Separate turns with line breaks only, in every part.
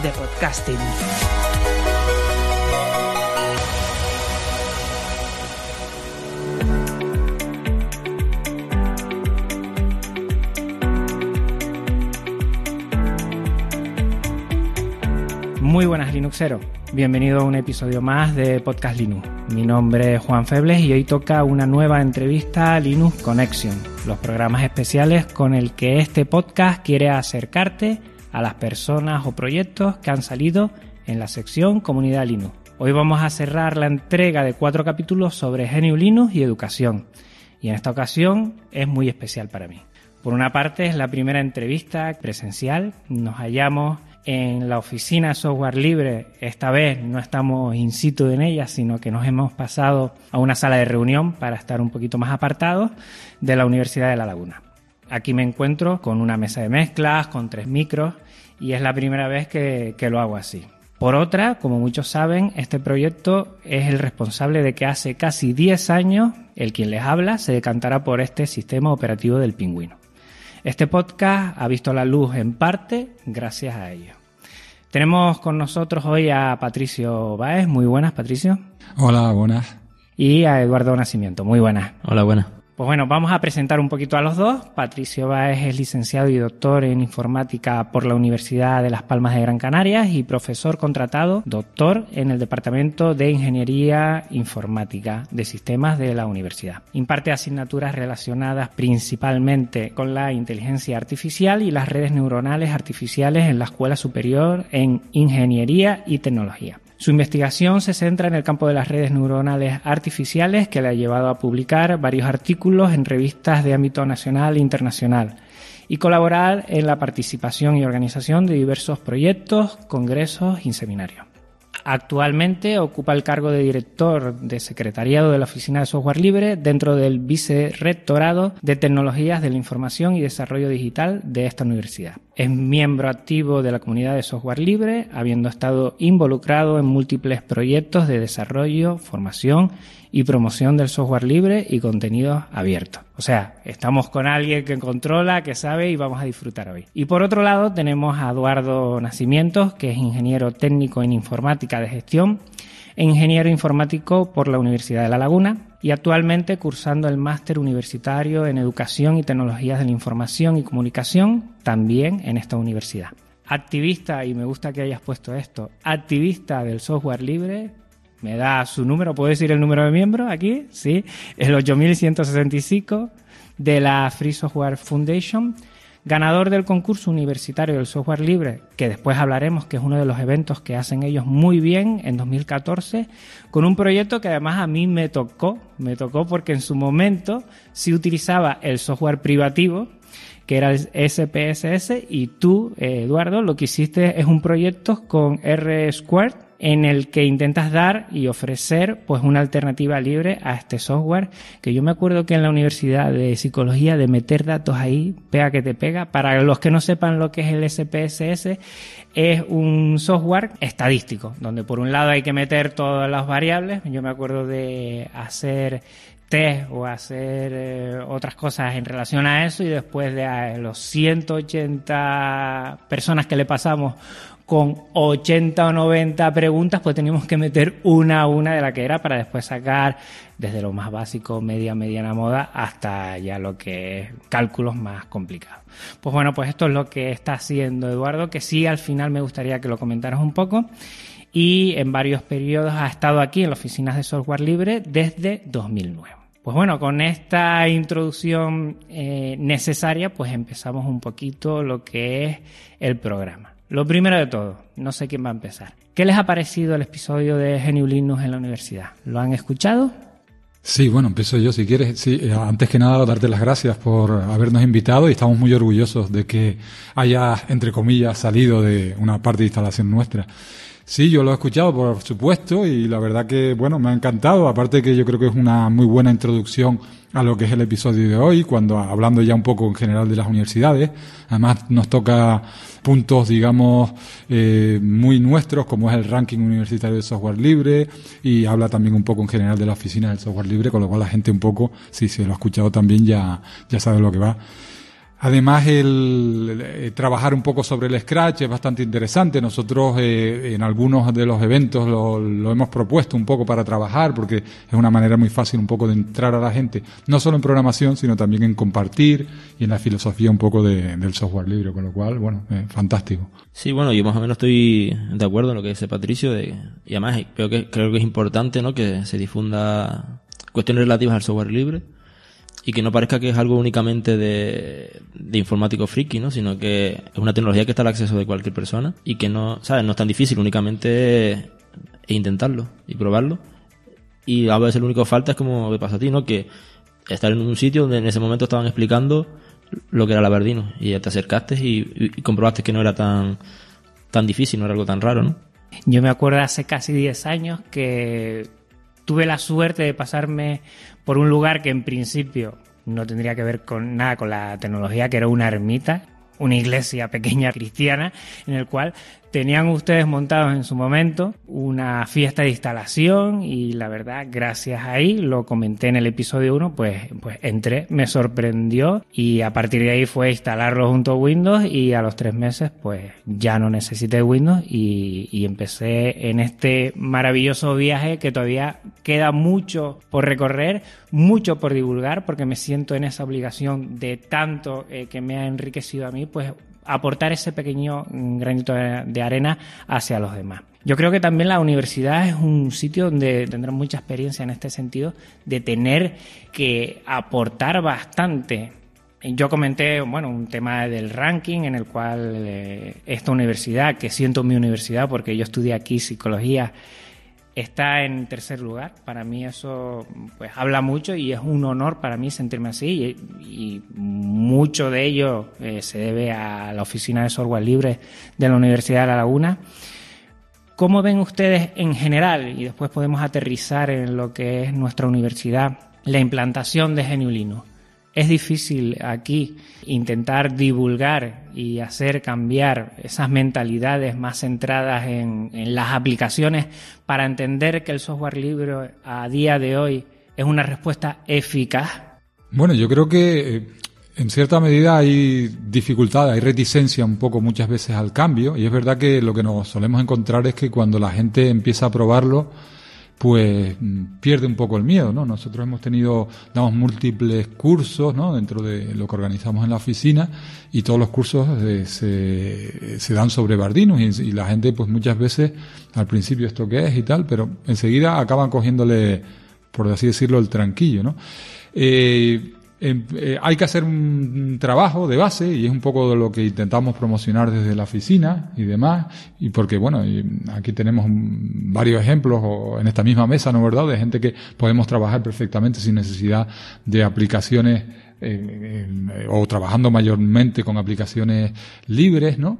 de podcasting.
Muy buenas Linuxero, bienvenido a un episodio más de Podcast Linux. Mi nombre es Juan Febles y hoy toca una nueva entrevista a Linux Connection, los programas especiales con el que este podcast quiere acercarte a las personas o proyectos que han salido en la sección Comunidad Linux. Hoy vamos a cerrar la entrega de cuatro capítulos sobre GNU Linux y educación. Y en esta ocasión es muy especial para mí. Por una parte es la primera entrevista presencial. Nos hallamos en la oficina Software Libre. Esta vez no estamos in situ en ella, sino que nos hemos pasado a una sala de reunión para estar un poquito más apartados de la Universidad de La Laguna. Aquí me encuentro con una mesa de mezclas, con tres micros y es la primera vez que, que lo hago así. Por otra, como muchos saben, este proyecto es el responsable de que hace casi 10 años el quien les habla se decantará por este sistema operativo del pingüino. Este podcast ha visto la luz en parte gracias a ello. Tenemos con nosotros hoy a Patricio Baez. Muy buenas, Patricio.
Hola, buenas.
Y a Eduardo Nacimiento. Muy buenas.
Hola, buenas.
Pues bueno, vamos a presentar un poquito a los dos. Patricio Báez es licenciado y doctor en informática por la Universidad de Las Palmas de Gran Canaria y profesor contratado, doctor en el Departamento de Ingeniería Informática de Sistemas de la universidad. Imparte asignaturas relacionadas principalmente con la inteligencia artificial y las redes neuronales artificiales en la Escuela Superior en Ingeniería y Tecnología. Su investigación se centra en el campo de las redes neuronales artificiales que le ha llevado a publicar varios artículos en revistas de ámbito nacional e internacional y colaborar en la participación y organización de diversos proyectos, congresos y seminarios. Actualmente ocupa el cargo de director de secretariado de la Oficina de Software Libre dentro del Vicerrectorado de Tecnologías de la Información y Desarrollo Digital de esta universidad. Es miembro activo de la comunidad de software libre, habiendo estado involucrado en múltiples proyectos de desarrollo, formación y promoción del software libre y contenidos abiertos. O sea, estamos con alguien que controla, que sabe y vamos a disfrutar hoy. Y por otro lado tenemos a Eduardo Nacimientos, que es ingeniero técnico en informática de gestión e ingeniero informático por la Universidad de La Laguna y actualmente cursando el máster universitario en Educación y Tecnologías de la Información y Comunicación también en esta universidad. Activista, y me gusta que hayas puesto esto, activista del software libre, me da su número, ¿puedo decir el número de miembros aquí? Sí, el 8165 de la Free Software Foundation, ganador del concurso universitario del software libre, que después hablaremos, que es uno de los eventos que hacen ellos muy bien en 2014, con un proyecto que además a mí me tocó, me tocó porque en su momento sí utilizaba el software privativo, que era el SPSS, y tú, eh, Eduardo, lo que hiciste es un proyecto con R Squared, en el que intentas dar y ofrecer pues una alternativa libre a este software que yo me acuerdo que en la universidad de psicología de meter datos ahí pega que te pega. Para los que no sepan lo que es el SPSS es un software estadístico donde por un lado hay que meter todas las variables. Yo me acuerdo de hacer o hacer eh, otras cosas en relación a eso y después de eh, los 180 personas que le pasamos con 80 o 90 preguntas, pues teníamos que meter una a una de la que era para después sacar desde lo más básico, media, mediana moda, hasta ya lo que es cálculos más complicados. Pues bueno, pues esto es lo que está haciendo Eduardo, que sí al final me gustaría que lo comentaras un poco. Y en varios periodos ha estado aquí en las oficinas de software libre desde 2009. Pues bueno, con esta introducción eh, necesaria, pues empezamos un poquito lo que es el programa. Lo primero de todo, no sé quién va a empezar. ¿Qué les ha parecido el episodio de Geniu Linux en la universidad? ¿Lo han escuchado?
Sí, bueno, empiezo yo si quieres. Sí, eh, antes que nada, darte las gracias por habernos invitado y estamos muy orgullosos de que haya, entre comillas, salido de una parte de instalación nuestra. Sí, yo lo he escuchado, por supuesto, y la verdad que, bueno, me ha encantado. Aparte que yo creo que es una muy buena introducción a lo que es el episodio de hoy, cuando hablando ya un poco en general de las universidades. Además nos toca puntos, digamos, eh, muy nuestros, como es el ranking universitario de software libre, y habla también un poco en general de la oficina del software libre, con lo cual la gente un poco, si se lo ha escuchado también, ya, ya sabe lo que va. Además, el, eh, trabajar un poco sobre el Scratch es bastante interesante. Nosotros eh, en algunos de los eventos lo, hemos propuesto un poco para trabajar, porque es una manera muy fácil un poco de entrar a la gente, no solo en programación, sino también en compartir y en la filosofía un poco del software libre, con lo cual, bueno, fantástico.
Sí, bueno, yo más o menos estoy de acuerdo en lo que dice Patricio, de, y además creo que, creo que es importante ¿no? que se difunda cuestiones relativas al software libre y que no parezca que es algo únicamente de, de informático friki, ¿no? Sino que es una tecnología que está al acceso de cualquier persona y que no, ¿sabes? No es tan difícil, únicamente intentarlo y probarlo. Y a veces lo único que falta es como me pasa a ti, ¿no? Que estar en un sitio donde en ese momento estaban explicando lo que era la Verdino y te acercaste y, y, comprobaste que no era tan, tan difícil, no era algo tan raro, ¿no?
Yo me acuerdo hace casi 10 años que tuve la suerte de pasarme por un lugar que en principio no tendría que ver con nada con la tecnología, que era una ermita, una iglesia pequeña cristiana, en el cual Tenían ustedes montados en su momento una fiesta de instalación y la verdad, gracias ahí, lo comenté en el episodio 1, pues, pues entré, me sorprendió y a partir de ahí fue instalarlo junto a Windows y a los tres meses pues ya no necesité Windows y, y empecé en este maravilloso viaje que todavía queda mucho por recorrer, mucho por divulgar porque me siento en esa obligación de tanto eh, que me ha enriquecido a mí, pues aportar ese pequeño granito de arena hacia los demás. Yo creo que también la universidad es un sitio donde tendrán mucha experiencia en este sentido de tener que aportar bastante. Yo comenté, bueno, un tema del ranking en el cual eh, esta universidad, que siento mi universidad porque yo estudié aquí psicología, está en tercer lugar. Para mí eso pues habla mucho y es un honor para mí sentirme así y, mucho de ello eh, se debe a la oficina de software libre de la Universidad de La Laguna. ¿Cómo ven ustedes en general, y después podemos aterrizar en lo que es nuestra universidad, la implantación de Geniulino? Es difícil aquí intentar divulgar y hacer cambiar esas mentalidades más centradas en, las aplicaciones para entender que el software libre a día de hoy es una respuesta eficaz.
Bueno, yo creo que eh, en cierta medida hay dificultad, hay reticencia un poco muchas veces al cambio y es verdad que lo que nos solemos encontrar es que cuando la gente empieza a probarlo, pues pierde un poco el miedo, ¿no? Nosotros hemos tenido, damos múltiples cursos, ¿no? Dentro de lo que organizamos en la oficina y todos los cursos eh, se, se, dan sobre Bardinus y, la gente, pues muchas veces, al principio esto qué es y tal, pero enseguida acaban cogiéndole, por así decirlo, el tranquillo, ¿no? Eh, eh, hay que hacer un trabajo de base y es un poco de lo que intentamos promocionar desde la oficina y demás. Y porque, bueno, aquí tenemos varios ejemplos en esta misma mesa, ¿no verdad?, de gente que podemos trabajar perfectamente sin necesidad de aplicaciones eh, o trabajando mayormente con aplicaciones libres, ¿no?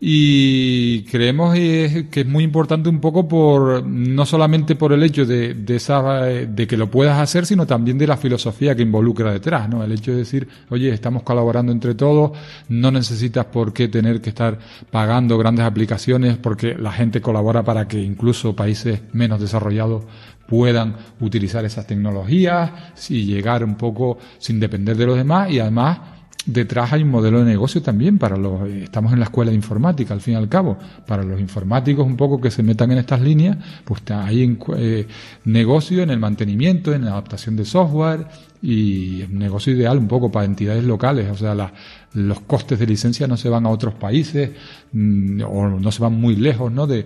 Y creemos que es muy importante un poco por no solamente por el hecho de, de, esa, de que lo puedas hacer, sino también de la filosofía que involucra detrás, ¿no? El hecho de decir, oye, estamos colaborando entre todos, no necesitas por qué tener que estar pagando grandes aplicaciones porque la gente colabora para que incluso países menos desarrollados puedan utilizar esas tecnologías y llegar un poco sin depender de los demás y además detrás hay un modelo de negocio también para los, estamos en la escuela de informática al fin y al cabo, para los informáticos un poco que se metan en estas líneas, pues hay eh, negocio en el mantenimiento, en la adaptación de software y negocio ideal un poco para entidades locales, o sea, los costes de licencia no se van a otros países mm, o no se van muy lejos, ¿no? De, eh,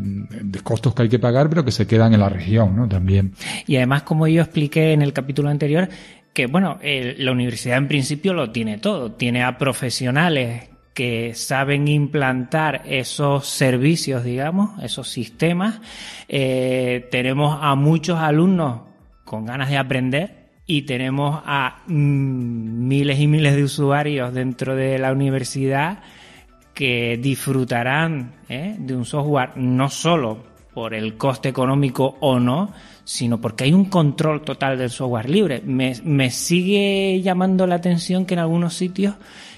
de, costos que hay que pagar, pero que se quedan en la región, ¿no? También.
Y además, como yo expliqué en el capítulo anterior, que bueno, la universidad en principio lo tiene todo, tiene a profesionales que saben implantar esos servicios, digamos, esos sistemas. Eh, tenemos a muchos alumnos con ganas de aprender y tenemos a mm, miles y miles de usuarios dentro de la universidad que disfrutarán ¿eh? de un software no solo por el coste económico o no, sino porque hay un control total del software libre. Me, me sigue llamando la atención que en algunos sitios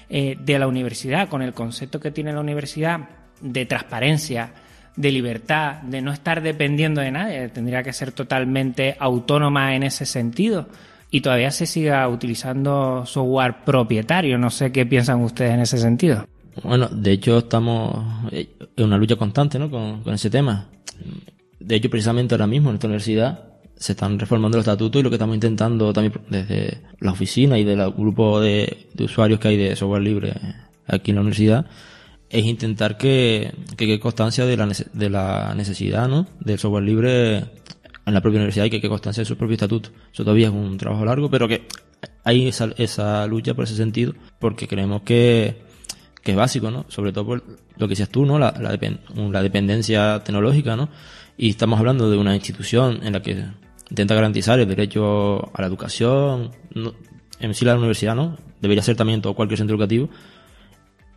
eh, de la universidad, con el concepto que tiene la universidad de transparencia, de libertad, de no estar dependiendo de nadie, tendría que ser totalmente autónoma en ese sentido. Y todavía se siga utilizando software propietario. No sé qué piensan ustedes en ese sentido.
Bueno, de hecho estamos en una lucha constante ¿no? con, ese tema. De hecho, precisamente ahora mismo en esta universidad se están reformando los estatutos y lo que estamos intentando también desde la oficina y del grupo de, usuarios que hay de software libre aquí en la universidad es intentar que, que constancia de la, de la necesidad ¿no? del software libre en la propia universidad y que constancia de su propio estatuto. Eso todavía es un trabajo largo, pero que hay esa, esa lucha por ese sentido porque creemos que que es básico, ¿no? Sobre todo por lo que decías tú, ¿no? La, la, dependencia tecnológica, ¿no? Y estamos hablando de una institución en la que intenta garantizar el derecho a la educación, en sí la universidad, ¿no? Debería ser también todo cualquier centro educativo.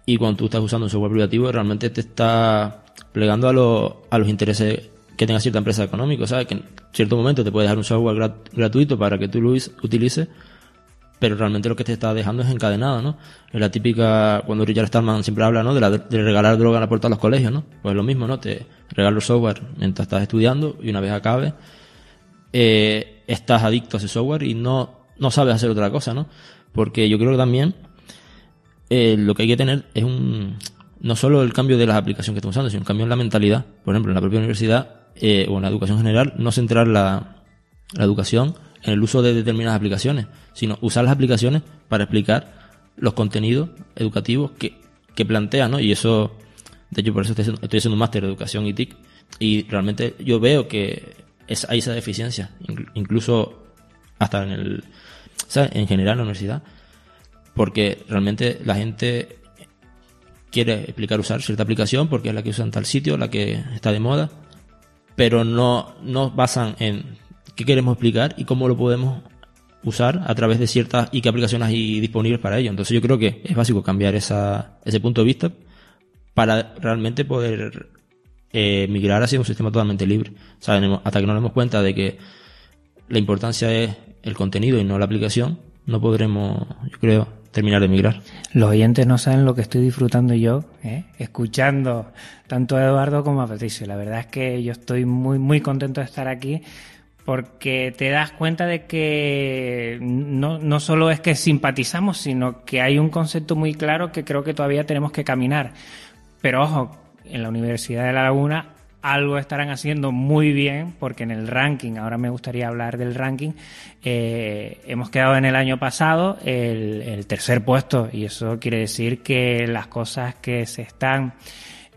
Y cuando tú estás usando un software privativo, realmente te está plegando a, los a los intereses que tenga cierta empresa económica, ¿sabes? Que en cierto momento te puede dejar un software gratuito para que tú lo utilices pero realmente lo que te está dejando es encadenado, ¿no? Es la típica, cuando Richard Stallman siempre habla, ¿no? De, la, de regalar droga a la puerta de los colegios, ¿no? Pues lo mismo, ¿no? Te regalo software mientras estás estudiando y una vez acabe, eh, estás adicto a ese software y no, no sabes hacer otra cosa, ¿no? Porque yo creo que también eh, lo que hay que tener es un, no solo el cambio de las aplicaciones que estamos usando, sino un cambio en la mentalidad. Por ejemplo, en la propia universidad eh, o en la educación general, no centrar la, la educación en el uso de determinadas aplicaciones, sino usar las aplicaciones para explicar los contenidos educativos que, que plantea, ¿no? Y eso, de hecho, por eso estoy, haciendo un máster de educación y TIC, y realmente yo veo que es, hay esa deficiencia, incluso hasta en el, en general en la universidad, porque realmente la gente quiere explicar usar cierta aplicación porque es la que usa en tal sitio, la que está de moda, pero no, no basan en qué queremos explicar y cómo lo podemos usar a través de ciertas y qué aplicaciones hay disponibles para ello. Entonces yo creo que es básico cambiar esa, ese punto de vista para realmente poder eh, migrar hacia un sistema totalmente libre. hasta que nos demos cuenta de que la importancia es el contenido y no la aplicación, no podremos, yo creo, terminar de migrar.
Los oyentes no saben lo que estoy disfrutando yo, ¿eh? escuchando tanto a Eduardo como a Patricio. La verdad es que yo estoy muy, muy contento de estar aquí porque te das cuenta de que no, no solo es que simpatizamos, sino que hay un concepto muy claro que creo que todavía tenemos que caminar. Pero ojo, en la Universidad de La Laguna algo estarán haciendo muy bien, porque en el ranking, ahora me gustaría hablar del ranking, eh, hemos quedado en el año pasado el, el tercer puesto, y eso quiere decir que las cosas que se están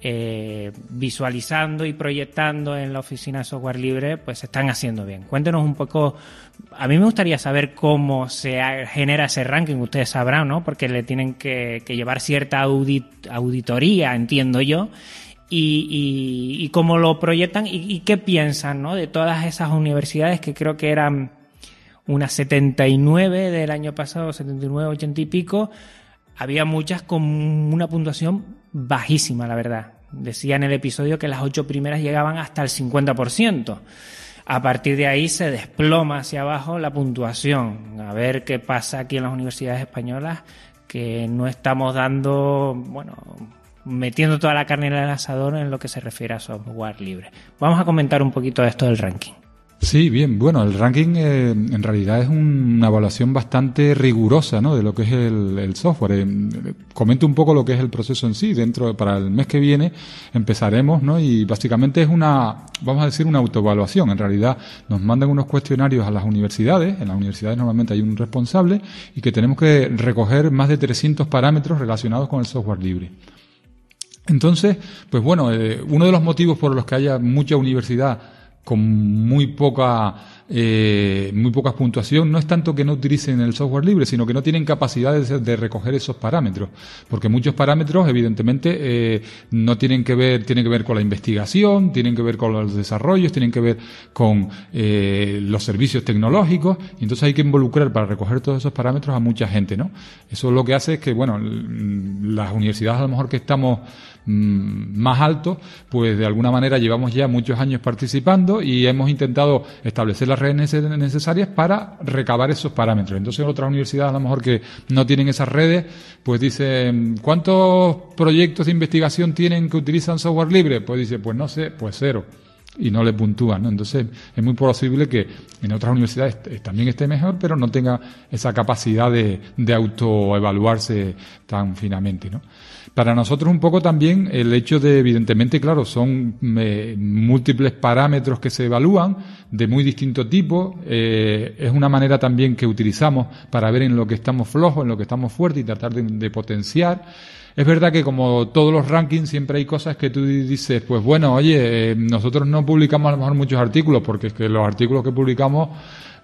eh, visualizando y proyectando en la oficina software libre, pues se están haciendo bien. Cuéntenos un poco, a mí me gustaría saber cómo se genera ese ranking, ustedes sabrán, ¿no? Porque le tienen que, llevar cierta auditoría, entiendo yo, y, cómo lo proyectan y, qué piensan, ¿no? De todas esas universidades que creo que eran unas 79 del año pasado, 79, 80 y pico, había muchas con una puntuación bajísima, la verdad. Decía en el episodio que las ocho primeras llegaban hasta el 50%. A partir de ahí se desploma hacia abajo la puntuación. A ver qué pasa aquí en las universidades españolas, que no estamos dando, bueno, metiendo toda la carne en el asador en lo que se refiere a software libre. Vamos a comentar un poquito de esto del ranking.
Sí, bien, bueno, el ranking eh, en realidad es una evaluación bastante rigurosa ¿no? de lo que es el, software. Eh, comento un poco lo que es el proceso en sí. Dentro, para el mes que viene empezaremos, ¿no? Y básicamente es una, vamos a decir, una autoevaluación. En realidad nos mandan unos cuestionarios a las universidades. En las universidades normalmente hay un responsable y que tenemos que recoger más de 300 parámetros relacionados con el software libre. Entonces, pues bueno, eh, uno de los motivos por los que haya mucha universidad con muy poca eh, muy pocas puntuación, no es tanto que no utilicen el software libre, sino que no tienen capacidad de, recoger esos parámetros, porque muchos parámetros, evidentemente, eh, no tienen que ver, tienen que ver con la investigación, tienen que ver con los desarrollos, tienen que ver con eh, los servicios tecnológicos, y entonces hay que involucrar para recoger todos esos parámetros a mucha gente, ¿no? Eso lo que hace es que, bueno, las universidades a lo mejor que estamos Mm, más alto, pues de alguna manera llevamos ya muchos años participando y hemos intentado establecer las redes necesarias para recabar esos parámetros. Entonces otras universidades a lo mejor que no tienen esas redes, pues dicen, ¿cuántos proyectos de investigación tienen que utilizan software libre? Pues dice, pues no sé, pues cero y no le puntúan. ¿no? Entonces, es muy posible que en otras universidades también esté mejor, pero no tenga esa capacidad de, de autoevaluarse tan finamente. ¿no? Para nosotros un poco también el hecho de, evidentemente, claro, son eh, múltiples parámetros que se evalúan de muy distinto tipo. Eh, es una manera también que utilizamos para ver en lo que estamos flojos, en lo que estamos fuertes y tratar de, potenciar. Es verdad que como todos los rankings siempre hay cosas que tú dices, pues bueno, oye, eh, nosotros no publicamos a lo mejor muchos artículos porque es que los artículos que publicamos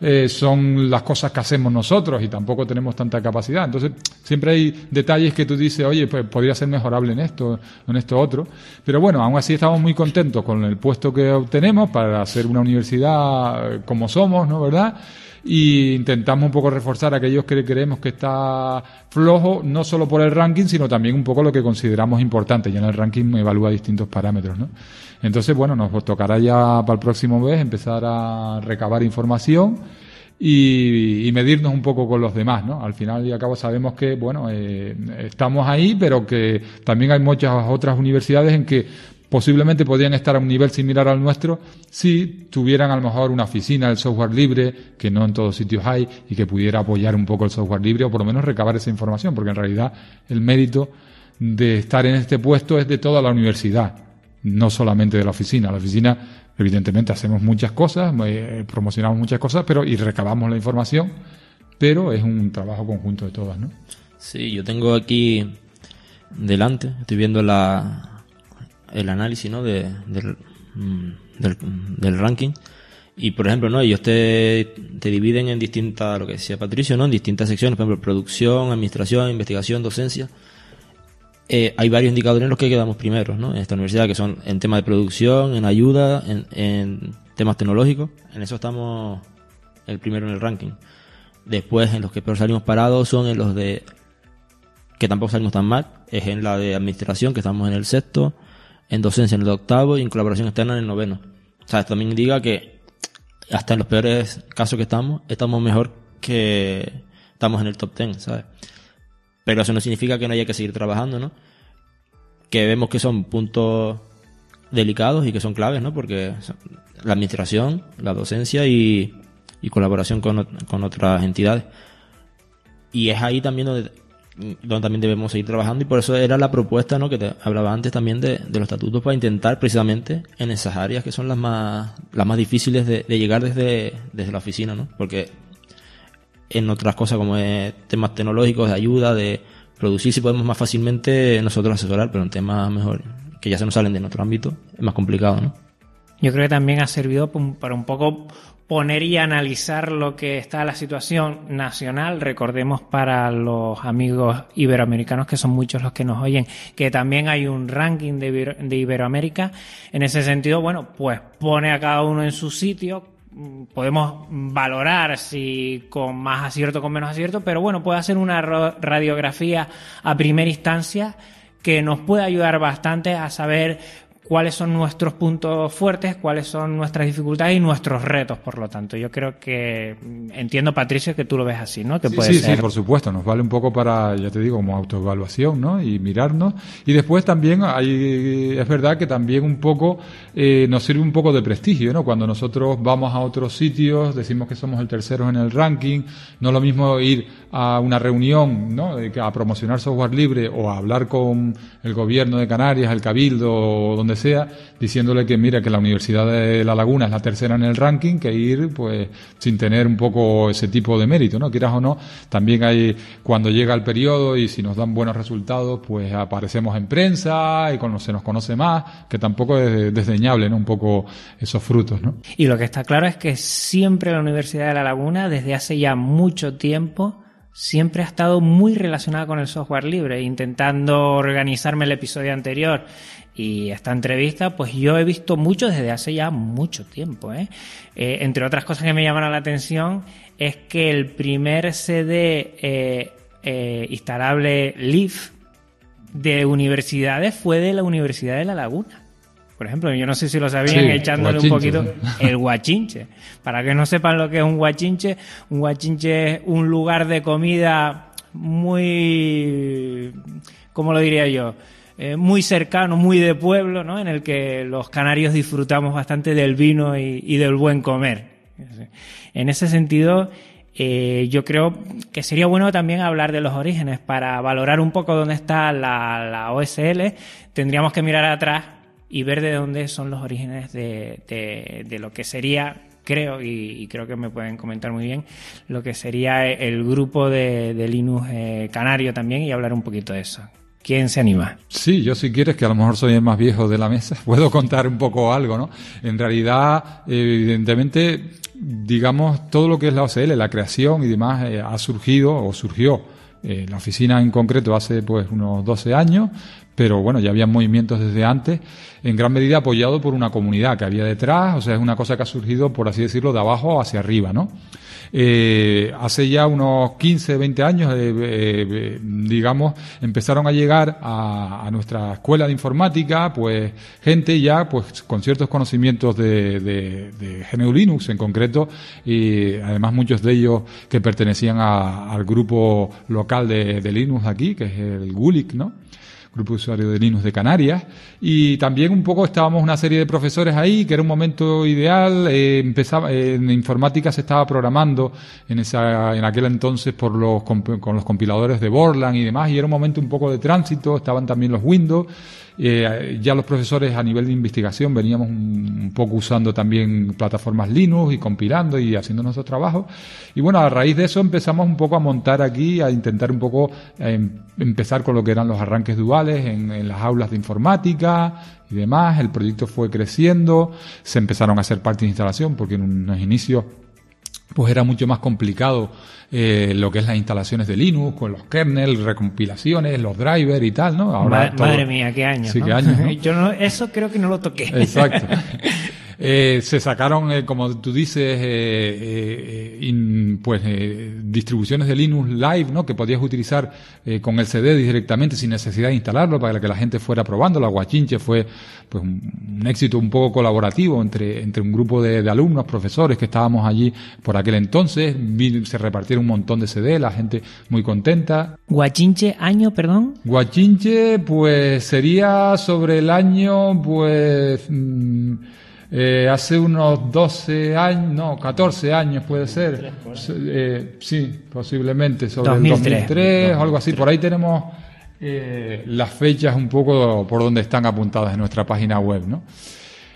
eh, son las cosas que hacemos nosotros y tampoco tenemos tanta capacidad. Entonces, siempre hay detalles que tú dices, oye, pues podría ser mejorable en esto, en esto otro. Pero bueno, aún así estamos muy contentos con el puesto que obtenemos para ser una universidad eh, como somos, ¿no? ¿Verdad? Y intentamos un poco reforzar aquellos que creemos que está flojo, no solo por el ranking, sino también un poco lo que consideramos importante. Y en el ranking evalúa distintos parámetros, ¿no? Entonces, bueno, nos tocará ya para el próximo mes empezar a recabar información y, medirnos un poco con los demás, ¿no? Al final y al cabo sabemos que, bueno, eh, estamos ahí, pero que también hay muchas otras universidades en que posiblemente podrían estar a un nivel similar al nuestro si tuvieran a lo mejor una oficina del software libre, que no en todos sitios hay, y que pudiera apoyar un poco el software libre o por lo menos recabar esa información, porque en realidad el mérito de estar en este puesto es de toda la universidad no solamente de la oficina. La oficina, evidentemente, hacemos muchas cosas, eh, promocionamos muchas cosas, pero y recabamos la información, pero es un trabajo conjunto de todas, ¿no?
Sí, yo tengo aquí delante, estoy viendo la, el análisis, ¿no? De, del, mm, del, del ranking. Y por ejemplo, ¿no? Ellos te, te dividen en distintas, lo que decía Patricio, ¿no? En distintas secciones, por ejemplo, producción, administración, investigación, docencia. Eh, hay varios indicadores en los que quedamos primeros, ¿no? En esta universidad, que son en temas de producción, en ayuda, en, temas tecnológicos. En eso estamos el primero en el ranking. Después, en los que peor salimos parados son en los de que tampoco salimos tan mal, es en la de administración, que estamos en el sexto, en docencia en el octavo y en colaboración externa en el noveno. O sea, también indica que hasta en los peores casos que estamos, estamos mejor que estamos en el top ten, ¿sabes? Pero eso no significa que no haya que seguir trabajando, ¿no? Que vemos que son puntos delicados y que son claves, ¿no? Porque la administración, la docencia y, colaboración con, otras entidades. Y es ahí también donde, donde también debemos seguir trabajando y por eso era la propuesta, ¿no? Que te hablaba antes también de, los estatutos para intentar precisamente en esas áreas que son las más, las más difíciles de, de llegar desde, desde la oficina, ¿no? Porque en otras cosas como temas tecnológicos, de ayuda, de producir, si podemos más fácilmente nosotros asesorar, pero en temas mejor que ya se nos salen de nuestro ámbito, es más complicado, ¿no?
Yo creo que también ha servido para un poco poner y analizar lo que está la situación nacional. Recordemos para los amigos iberoamericanos, que son muchos los que nos oyen, que también hay un ranking de, de Iberoamérica. En ese sentido, bueno, pues pone a cada uno en su sitio, podemos valorar si con más acierto o con menos acierto, pero bueno, puede hacer una radiografía a primera instancia que nos puede ayudar bastante a saber cuáles son nuestros puntos fuertes, cuáles son nuestras dificultades y nuestros retos, por lo tanto. Yo creo que mm, entiendo, Patricio, que tú lo ves así, ¿no? Que
sí, sí, sí, por supuesto. Nos vale un poco para, ya te digo, como autoevaluación, ¿no? Y mirarnos. Y después también hay, es verdad que también un poco eh, nos sirve un poco de prestigio, ¿no? Cuando nosotros vamos a otros sitios, decimos que somos el tercero en el ranking, no es lo mismo ir a una reunión, ¿no? A promocionar software libre o a hablar con el gobierno de Canarias, el Cabildo o donde diciéndole que mira que la Universidad de La Laguna es la tercera en el ranking, que ir pues sin tener un poco ese tipo de mérito, ¿no? Quieras o no, también hay cuando llega el periodo y si nos dan buenos resultados, pues aparecemos en prensa y se nos conoce más, que tampoco es desdeñable, ¿no? Un poco esos frutos, ¿no?
Y lo que está claro es que siempre la Universidad de La Laguna, desde hace ya mucho tiempo, siempre ha estado muy relacionada con el software libre, intentando organizarme el episodio anterior y esta entrevista, pues yo he visto mucho desde hace ya mucho tiempo. ¿eh? Eh, entre otras cosas que me llamaron la atención es que el primer CD eh, instalable Leaf de universidades fue de la Universidad de La Laguna. Por ejemplo, yo no sé si lo sabían echándole un poquito el guachinche. Para que no sepan lo que es un guachinche, un guachinche es un lugar de comida muy, ¿cómo lo diría yo? Eh, muy cercano, muy de pueblo, ¿no? En el que los canarios disfrutamos bastante del vino y, del buen comer. En ese sentido, eh, yo creo que sería bueno también hablar de los orígenes para valorar un poco dónde está la, la OSL. Tendríamos que mirar atrás y ver de dónde son los orígenes de, de, lo que sería creo, y, creo que me pueden comentar muy bien, lo que sería el grupo de, de Linux eh, Canario también y hablar un poquito de eso. ¿Quién se anima?
Sí, yo si quieres, que a lo mejor soy el más viejo de la mesa, puedo contar un poco algo, ¿no? En realidad, evidentemente, digamos, todo lo que es la OCL, la creación y demás, eh, ha surgido o surgió eh, la oficina en concreto hace pues unos 12 años, pero bueno, ya había movimientos desde antes, en gran medida apoyado por una comunidad que había detrás, o sea, es una cosa que ha surgido, por así decirlo, de abajo hacia arriba, ¿no? Eh, hace ya unos 15, 20 años, eh, eh, digamos, empezaron a llegar a, nuestra escuela de informática, pues gente ya, pues con ciertos conocimientos de, de, GNU Linux en concreto, y además muchos de ellos que pertenecían al grupo local de, de Linux aquí, que es el GULIC, ¿no? Grupo de de Linux de Canarias. Y también un poco estábamos una serie de profesores ahí, que era un momento ideal. Eh, empezaba, en informática se estaba programando en, esa, en aquel entonces por los, con los compiladores de Borland y demás, y era un momento un poco de tránsito, estaban también los Windows. Eh, ya los profesores a nivel de investigación veníamos un, poco usando también plataformas Linux y compilando y haciendo nuestro trabajo. Y bueno, a raíz de eso empezamos un poco a montar aquí, a intentar un poco eh, empezar con lo que eran los arranques duales en, en las aulas de informática y demás. El proyecto fue creciendo, se empezaron a hacer partes de instalación porque en unos inicios pues era mucho más complicado eh, lo que es las instalaciones de Linux, con los kernels, recompilaciones, los drivers y tal, ¿no?
Ahora madre, mía, qué años. Sí, qué años Yo no, eso creo que no lo toqué.
Exacto. Eh, se sacaron, eh, como tú dices, eh, eh pues distribuciones de Linux Live, ¿no? Que podías utilizar con el CD directamente sin necesidad de instalarlo para que la gente fuera probando. La Guachinche fue pues un, éxito un poco colaborativo entre, entre un grupo de, alumnos, profesores que estábamos allí por aquel entonces. se repartieron un montón de CD, la gente muy contenta.
¿Guachinche año, perdón?
Guachinche, pues sería sobre el año, pues... Mm, eh, hace unos 12 años, no, 14 años puede ser. Eh, sí, posiblemente, sobre el 2003 o algo así. Por ahí tenemos eh, las fechas un poco por donde están apuntadas en nuestra página web, ¿no?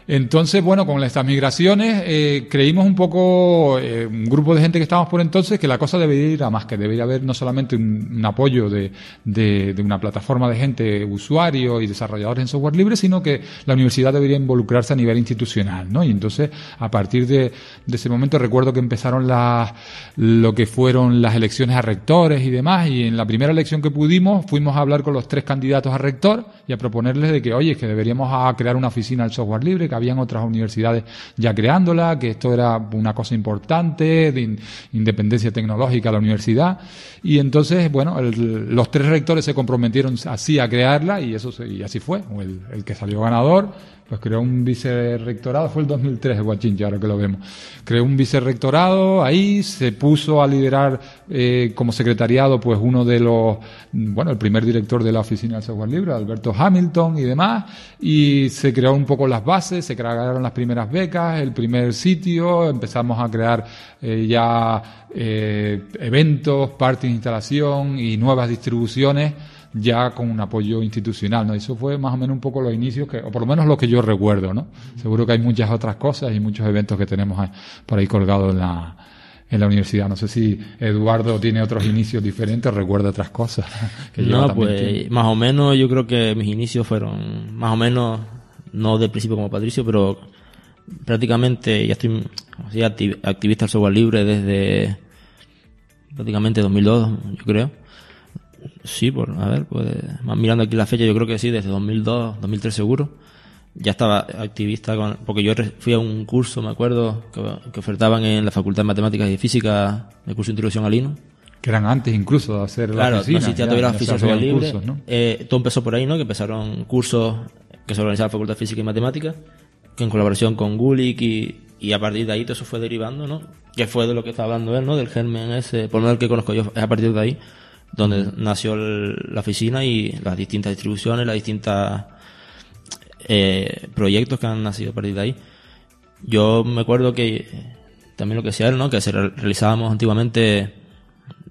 Entonces, bueno, con estas migraciones eh, creímos un poco, eh, un grupo de gente que estábamos por entonces, que la cosa debería ir a más, que debería haber no solamente un, apoyo de, de, de, una plataforma de gente, usuarios y desarrolladores en software libre, sino que la universidad debería involucrarse a nivel institucional, ¿no? Y entonces, a partir de, de ese momento, recuerdo que empezaron las, lo que fueron las elecciones a rectores y demás, y en la primera elección que pudimos, fuimos a hablar con los tres candidatos a rector y a proponerles de que, oye, que deberíamos a crear una oficina del software libre, habían otras universidades ya creándola, que esto era una cosa importante, de independencia tecnológica la universidad. Y entonces, bueno, los tres rectores se comprometieron así a crearla y eso y así fue. El, el que salió ganador pues creó un vicerrectorado, fue el 2003 de Guachinche, ahora que lo vemos. Creó un vicerrectorado ahí, se puso a liderar eh, como secretariado, pues uno de los, bueno, el primer director de la oficina del software libre, Alberto Hamilton y demás, y se creó un poco las bases, se crearon las primeras becas, el primer sitio, empezamos a crear eh, ya eh, eventos, partes de instalación y nuevas distribuciones ya con un apoyo institucional, ¿no? Eso fue más o menos un poco los inicios, que, o por lo menos lo que yo recuerdo, ¿no? Seguro que hay muchas otras cosas y muchos eventos que tenemos por ahí colgados en la, en la universidad. No sé si Eduardo tiene otros inicios diferentes, recuerda otras cosas.
Que no, pues más o menos yo creo que mis inicios fueron más o menos, no de principio como Patricio, pero prácticamente ya estoy activista del software libre desde prácticamente 2002, yo creo. Sí, por, a ver, pues, mirando aquí la fecha, yo creo que sí, desde 2002, 2003 seguro. Ya estaba activista con, porque yo fui a un curso, me acuerdo, que, ofertaban en la Facultad de Matemáticas y Física, el curso de introducción al Linux.
Que eran antes incluso de hacer la
claro, oficina. Claro, no la oficina libre. Eh, todo empezó por ahí, ¿no? Que empezaron cursos que se organizaba la Facultad de Física y Matemáticas, que en colaboración con Gulick y, y a partir de ahí todo eso fue derivando, ¿no? Que fue de lo que estaba hablando él, ¿no? Del germen ese, por lo menos el que conozco yo, es a partir de ahí donde nació la oficina y las distintas distribuciones, las distintas eh, proyectos que han nacido a partir de ahí. Yo me acuerdo que también lo que decía él, ¿no? Que se realizábamos antiguamente,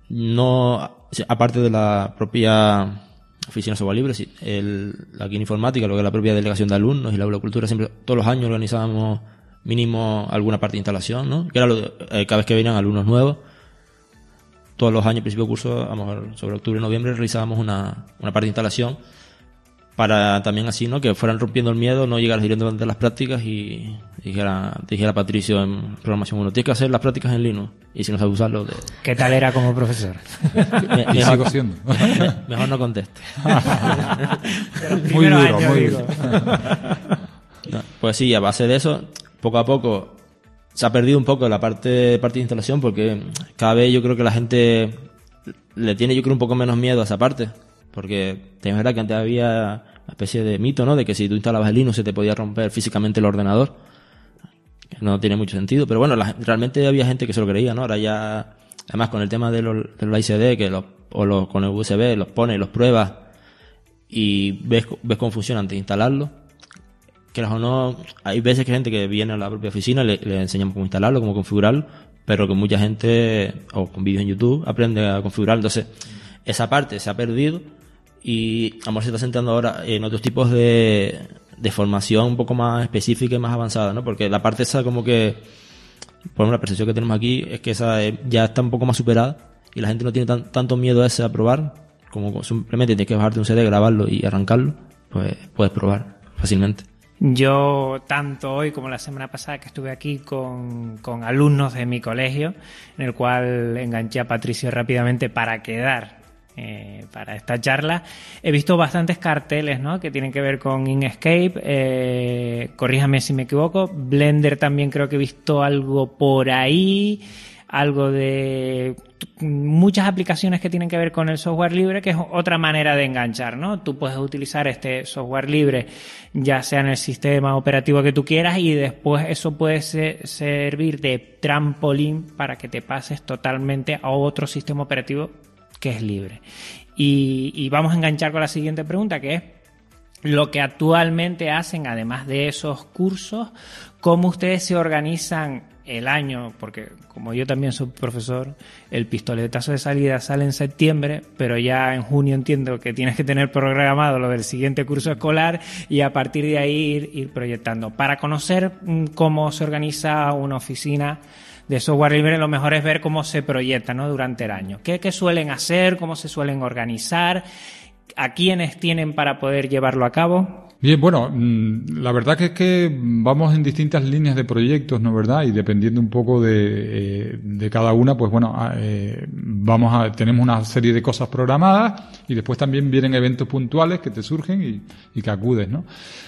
no, aparte de la propia oficina software libre, el, aquí en informática, lo que es la propia delegación de alumnos y la cultura, siempre, todos los años organizábamos mínimo alguna parte de instalación, ¿no? Que era lo eh, cada vez que venían alumnos nuevos, todos los años, principio de curso, a lo mejor sobre octubre, noviembre, realizábamos una, una parte de instalación para también así, ¿no? Que fueran rompiendo el miedo, no llegar directamente a las prácticas y dijera, dijera Patricio en programación 1, tienes que hacer las prácticas en Linux y si no sabes usarlo... De...
¿Qué tal era como profesor?
mejor, siendo.
mejor no conteste.
muy duro, muy duro.
pues sí, a base de eso, poco a poco se ha perdido un poco la parte, parte de instalación porque cada vez yo creo que la gente le tiene yo creo un poco menos miedo a esa parte porque es verdad que antes había una especie de mito, ¿no? De que si tú instalabas el Linux se te podía romper físicamente el ordenador. No tiene mucho sentido, pero bueno, realmente había gente que se lo creía, ¿no? Ahora ya, además con el tema de los, ICD, que los, o con el USB los pones, los pruebas y ves, ves cómo antes de instalarlo. Que o no, hay veces que gente que viene a la propia oficina, le, le enseñamos cómo instalarlo, cómo configurarlo, pero que mucha gente, o con vídeos en YouTube, aprende a configurarlo. Entonces, esa parte se ha perdido y Amor se está centrando ahora en otros tipos de, de formación un poco más específica y más avanzada, ¿no? Porque la parte esa como que, por la percepción que tenemos aquí es que esa ya está un poco más superada y la gente no tiene tanto miedo a ese a probar, como simplemente tienes que bajarte un CD, grabarlo y arrancarlo, pues puedes probar fácilmente.
Yo, tanto hoy como la semana pasada que estuve aquí con, con, alumnos de mi colegio, en el cual enganché a Patricio rápidamente para quedar eh, para esta charla. He visto bastantes carteles ¿no? que tienen que ver con Inkscape, eh, corríjame si me equivoco, Blender también creo que he visto algo por ahí, algo de muchas aplicaciones que tienen que ver con el software libre, que es otra manera de enganchar, ¿no? Tú puedes utilizar este software libre ya sea en el sistema operativo que tú quieras y después eso puede servir de trampolín para que te pases totalmente a otro sistema operativo que es libre. Y, vamos a enganchar con la siguiente pregunta, que es lo que actualmente hacen, además de esos cursos, cómo ustedes se organizan el año, porque como yo también soy profesor, el pistoletazo de salida sale en septiembre, pero ya en junio entiendo que tienes que tener programado lo del siguiente curso escolar y a partir de ahí ir, proyectando. Para conocer mm, cómo se organiza una oficina de software libre, lo mejor es ver cómo se proyecta ¿no? durante el año. ¿Qué, ¿Qué suelen hacer? ¿Cómo se suelen organizar? ¿A quiénes tienen para poder llevarlo a cabo?
Bien, bueno, mm, la verdad que es que vamos en distintas líneas de proyectos, ¿no verdad? Y dependiendo un poco de, eh, de cada una, pues bueno, ah, eh, vamos a, tenemos una serie de cosas programadas y después también vienen eventos puntuales que te surgen y, y que acudes, ¿no?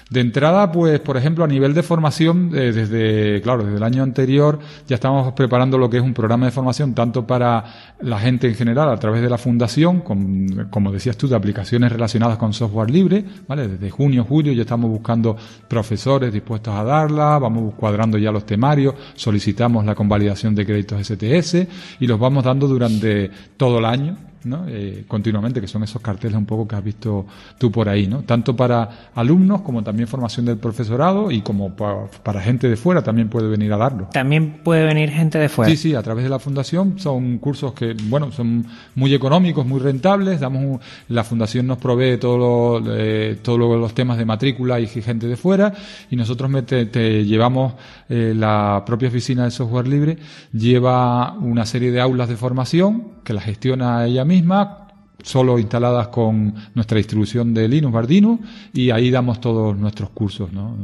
De entrada, pues, por ejemplo, a nivel de formación, eh, desde, claro, desde el año anterior ya estamos preparando lo que es un programa de formación tanto para la gente en general a través de la fundación, con, como decías tú, de aplicaciones relacionadas con software libre, ¿vale? Desde junio, julio, ya estamos buscando profesores dispuestos a darla, vamos cuadrando ya los temarios, solicitamos la convalidación de créditos STS y los vamos dando durante todo el año ¿no? Eh, continuamente, que son esos carteles un poco que has visto tú por ahí, ¿no? Tanto para alumnos como también formación del profesorado y como para, gente de fuera también puede venir a darlo.
También puede venir gente de fuera.
Sí, sí, a través de la fundación son cursos que, bueno, son muy económicos, muy rentables. Damos la fundación nos provee todos eh, todos los temas de matrícula y gente de fuera y nosotros te, llevamos eh, la propia oficina de software libre lleva una serie de aulas de formación que la gestiona ella misma solo instaladas con nuestra distribución de Linux Bardino y ahí damos todos nuestros cursos, ¿no?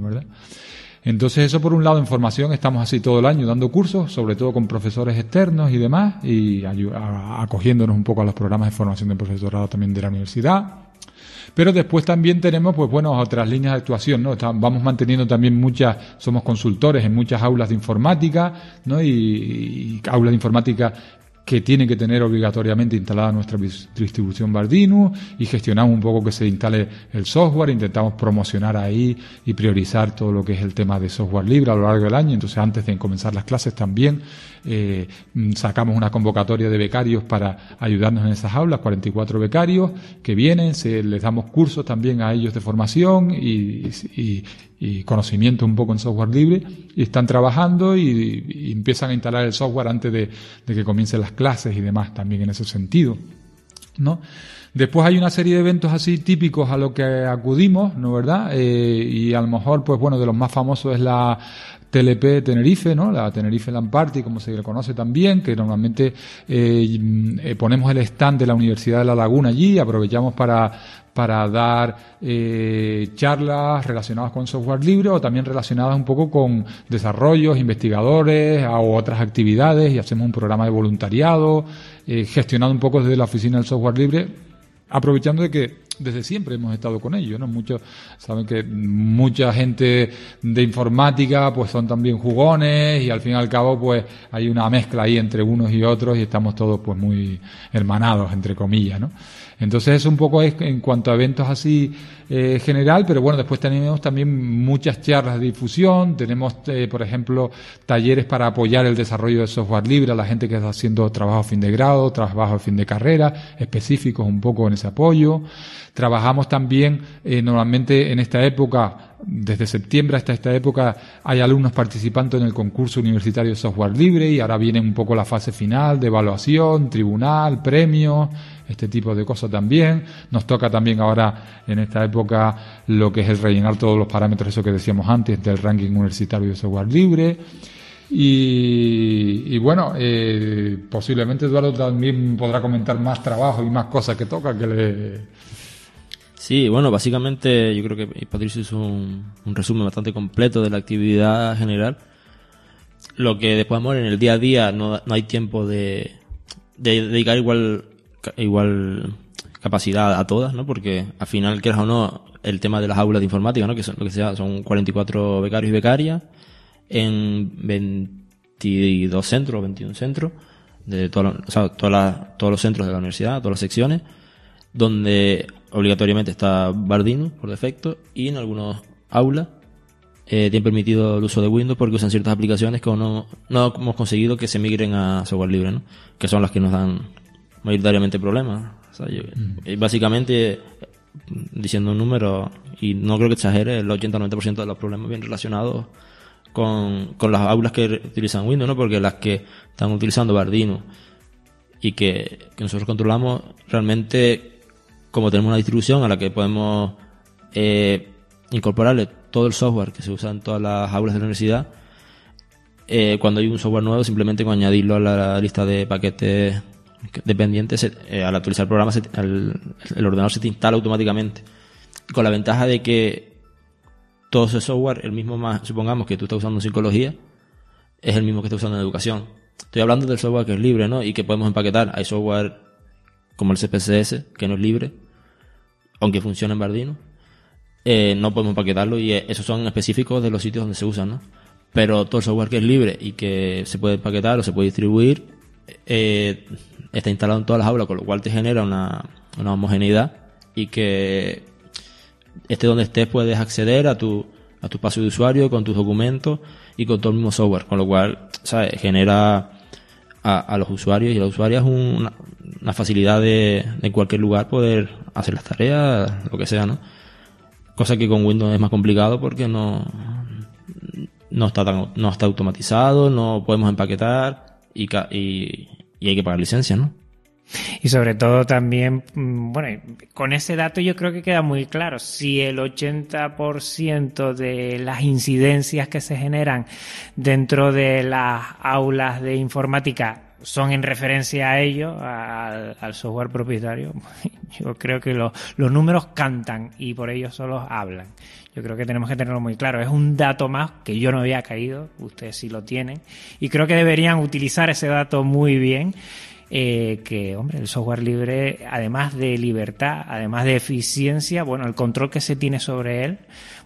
Entonces eso por un lado en formación estamos así todo el año dando cursos, sobre todo con profesores externos y demás, y acogiéndonos un poco a los programas de formación de profesorado también de la universidad. Pero después también tenemos, pues bueno, otras líneas de actuación, ¿no? vamos manteniendo también muchas, somos consultores en muchas aulas de informática, ¿no? y aulas de informática que tiene que tener obligatoriamente instalada nuestra distribución Bardino y gestionamos un poco que se instale el software, intentamos promocionar ahí y priorizar todo lo que es el tema de software libre a lo largo del año. Entonces, antes de comenzar las clases también eh, sacamos una convocatoria de becarios para ayudarnos en esas aulas, 44 becarios que vienen, se, les damos cursos también a ellos de formación y conocimiento un poco en software libre y están trabajando y, empiezan a instalar el software antes de, que comiencen las clases y demás también en ese sentido, ¿no? Después hay una serie de eventos así típicos a los que acudimos, ¿no verdad? Eh, y a lo mejor, pues bueno, de los más famosos es la TLP Tenerife, ¿no? La Tenerife Land Party, como se le conoce también, que normalmente eh, eh, ponemos el stand de la Universidad de La Laguna allí, aprovechamos para, para dar eh, charlas relacionadas con software libre o también relacionadas un poco con desarrollos, investigadores o otras actividades y hacemos un programa de voluntariado, gestionado un poco desde la oficina del software libre, aprovechando de que desde siempre hemos estado con ellos, ¿no? Muchos saben que mucha gente de informática pues son también jugones y al fin y al cabo pues hay una mezcla ahí entre unos y otros y estamos todos pues muy hermanados entre comillas, ¿no? Entonces es un poco en cuanto a eventos así eh, general, pero bueno, después tenemos también muchas charlas de difusión, tenemos, eh, por ejemplo, talleres para apoyar el desarrollo de software libre a la gente que está haciendo trabajo a fin de grado, trabajo a fin de carrera, específicos un poco en ese apoyo. Trabajamos también, eh, normalmente en esta época, desde septiembre hasta esta época hay alumnos participando en el concurso universitario de software libre y ahora viene un poco la fase final de evaluación, tribunal, premios, este tipo de cosas también. Nos toca también ahora en esta época lo que es el rellenar todos los parámetros, eso que decíamos antes, del ranking universitario de software libre. Y, bueno, eh, posiblemente Eduardo también podrá comentar más trabajo y más cosas que toca que le
Sí, bueno, básicamente yo creo que Patricio hizo un, resumen bastante completo de la actividad general. Lo que después, amor, en el día a día no, no hay tiempo de, dedicar igual, igual capacidad a todas, ¿no? Porque al final, quieras o no, el tema de las aulas de informática, ¿no? Que son lo que sea, son 44 becarios y becarias en 22 centros, 21 centros, de todos los centros de la universidad, todas las secciones, donde obligatoriamente está Bardino por defecto y en algunos aulas eh, tienen permitido el uso de Windows porque usan ciertas aplicaciones que no, no hemos conseguido que se migren a software libre, ¿no? que son las que nos dan mayoritariamente problemas. Mm. Básicamente, diciendo un número, y no creo que exagere, el 80-90% de los problemas vienen relacionados con, con las aulas que utilizan Windows, ¿no? porque las que están utilizando Bardino y que, que nosotros controlamos realmente como tenemos una distribución a la que podemos eh, incorporarle todo el software que se usa en todas las aulas de la universidad, eh, cuando hay un software nuevo, simplemente con añadirlo a la lista de paquetes dependientes, eh, al actualizar el programa, el, ordenador se te instala automáticamente. Con la ventaja de que todo ese software, el mismo más, supongamos que tú estás usando en psicología, es el mismo que estás usando en educación. Estoy hablando del software que es libre, ¿no? Y que podemos empaquetar. Hay software como el CPCS, que no es libre, aunque funciona en Bardino, eh, no podemos empaquetarlo y eh, esos son específicos de los sitios donde se usan, ¿no? Pero todo el software que es libre y que se puede empaquetar o se puede distribuir está instalado en todas las aulas, con lo cual te genera una, una homogeneidad y que esté donde estés puedes acceder a tu, a tu espacio de usuario con tus documentos y con todo el mismo software, con lo cual, ¿sabes? Genera a, los usuarios y a las usuarias una, una facilidad de, de cualquier lugar poder hacer las tareas, lo que sea, ¿no? Cosa que con Windows es más complicado porque no, no está tan, no está automatizado, no podemos empaquetar y, y, y hay que pagar licencias, ¿no?
Y sobre todo también, mm, bueno, con ese dato yo creo que queda muy claro. Si el 80% de las incidencias que se generan dentro de las aulas de informática son en referencia a ello, al, software propietario, yo creo que los números cantan y por ello solo hablan. Yo creo que tenemos que tenerlo muy claro. Es un dato más que yo no había caído, ustedes sí lo tienen, y creo que deberían utilizar ese dato muy bien eh, que, hombre, el software libre, además de libertad, además de eficiencia, bueno, el control que se tiene sobre él,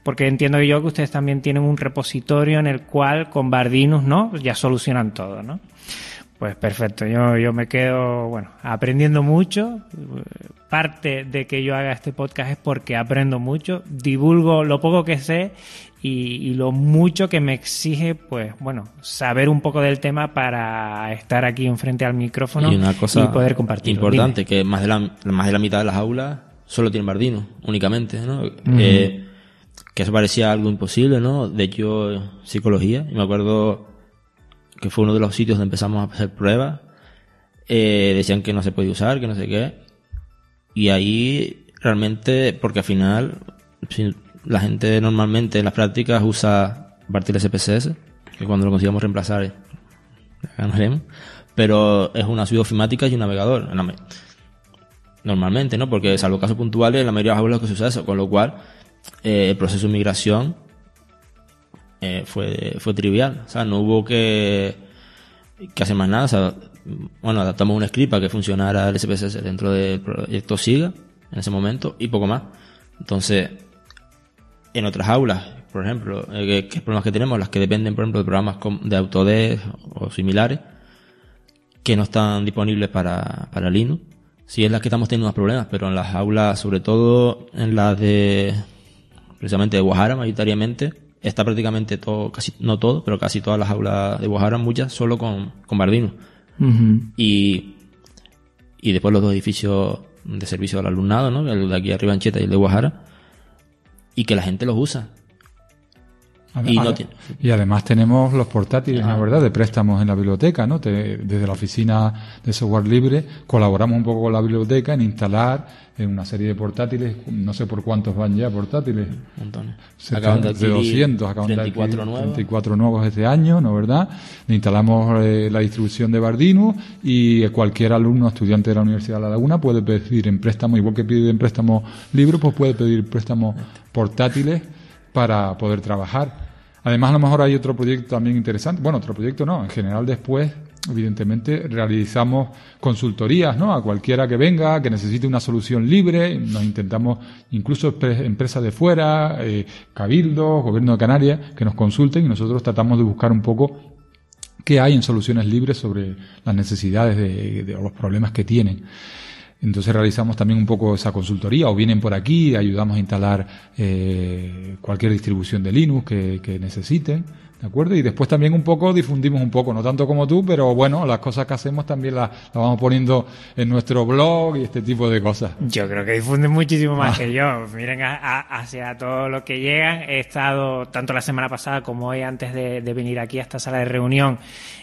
porque entiendo yo que ustedes también tienen un repositorio en el cual con Bardinus, ¿no? Ya solucionan todo, ¿no? Pues perfecto, yo, yo me quedo, bueno, aprendiendo mucho. Parte de que yo haga este podcast es porque aprendo mucho, divulgo lo poco que sé y, lo mucho que me exige, pues bueno, saber un poco del tema para estar aquí enfrente al micrófono y, una cosa poder compartir.
Importante, que más de, la, más de la mitad de las aulas solo tienen Bardino, únicamente, ¿no? Eh, que eso parecía algo imposible, ¿no? De hecho, psicología, y me acuerdo que fue uno de los sitios donde empezamos a hacer pruebas, eh, decían que no se podía usar, que no sé qué, y ahí realmente, porque al final, la gente normalmente en las prácticas usa a partir de SPSS, que cuando lo consigamos reemplazar pero es una suite ofimática y un navegador. Normalmente, ¿no? Porque salvo casos puntuales, en la mayoría de las aulas que se usa eso, con lo cual eh, el proceso de migración eh, fue, fue trivial. O sea, no hubo que, que hacer más nada. Bueno, adaptamos un script para que funcionara el SPSS dentro del proyecto SIGA en ese momento y poco más. Entonces, en otras aulas, por ejemplo, eh, ¿qué, problemas que tenemos? Las que dependen, por ejemplo, de programas de Autodesk o similares, que no están disponibles para, para Linux. Sí es las que estamos teniendo más problemas, pero en las aulas, sobre todo en las de, precisamente de Guajara, mayoritariamente, está prácticamente todo, casi, no todo, pero casi todas las aulas de Guajara, muchas, solo con, con Bardino. Y, y después los dos edificios de servicio al alumnado, ¿no? El de aquí arriba en Cheta y el de Guajara y que la gente los usa.
Y, además tenemos los portátiles, la verdad, de préstamos en la biblioteca, ¿no? desde la oficina de software libre colaboramos un poco con la biblioteca en instalar en una serie de portátiles, no sé por cuántos van ya portátiles.
Montones.
de, 200, acaban 34 de nuevos. 34 nuevos este año, ¿no verdad? Le instalamos eh, la distribución de Bardino y cualquier alumno estudiante de la Universidad de La Laguna puede pedir en préstamo, igual que pide en préstamo libros, pues puede pedir préstamos portátiles para poder trabajar. Además, a lo mejor hay otro proyecto también interesante. Bueno, otro proyecto no. En general, después, evidentemente, realizamos consultorías, ¿no? A cualquiera que venga, que necesite una solución libre. Nos intentamos, incluso empresas de fuera, eh, cabildos, gobierno de Canarias, que nos consulten y nosotros tratamos de buscar un poco qué hay en soluciones libres sobre las necesidades de, de los problemas que tienen. Entonces realizamos también un poco esa consultoría o vienen por aquí, ayudamos a instalar eh, cualquier distribución de Linux que, que, necesiten, ¿de acuerdo? Y después también un poco difundimos un poco, no tanto como tú, pero bueno, las cosas que hacemos también las, vamos poniendo en nuestro blog y este tipo de cosas.
Yo creo que difunden muchísimo más ah. que yo. Miren hacia todo lo que llegan. He estado tanto la semana pasada como hoy antes de, de venir aquí a esta sala de reunión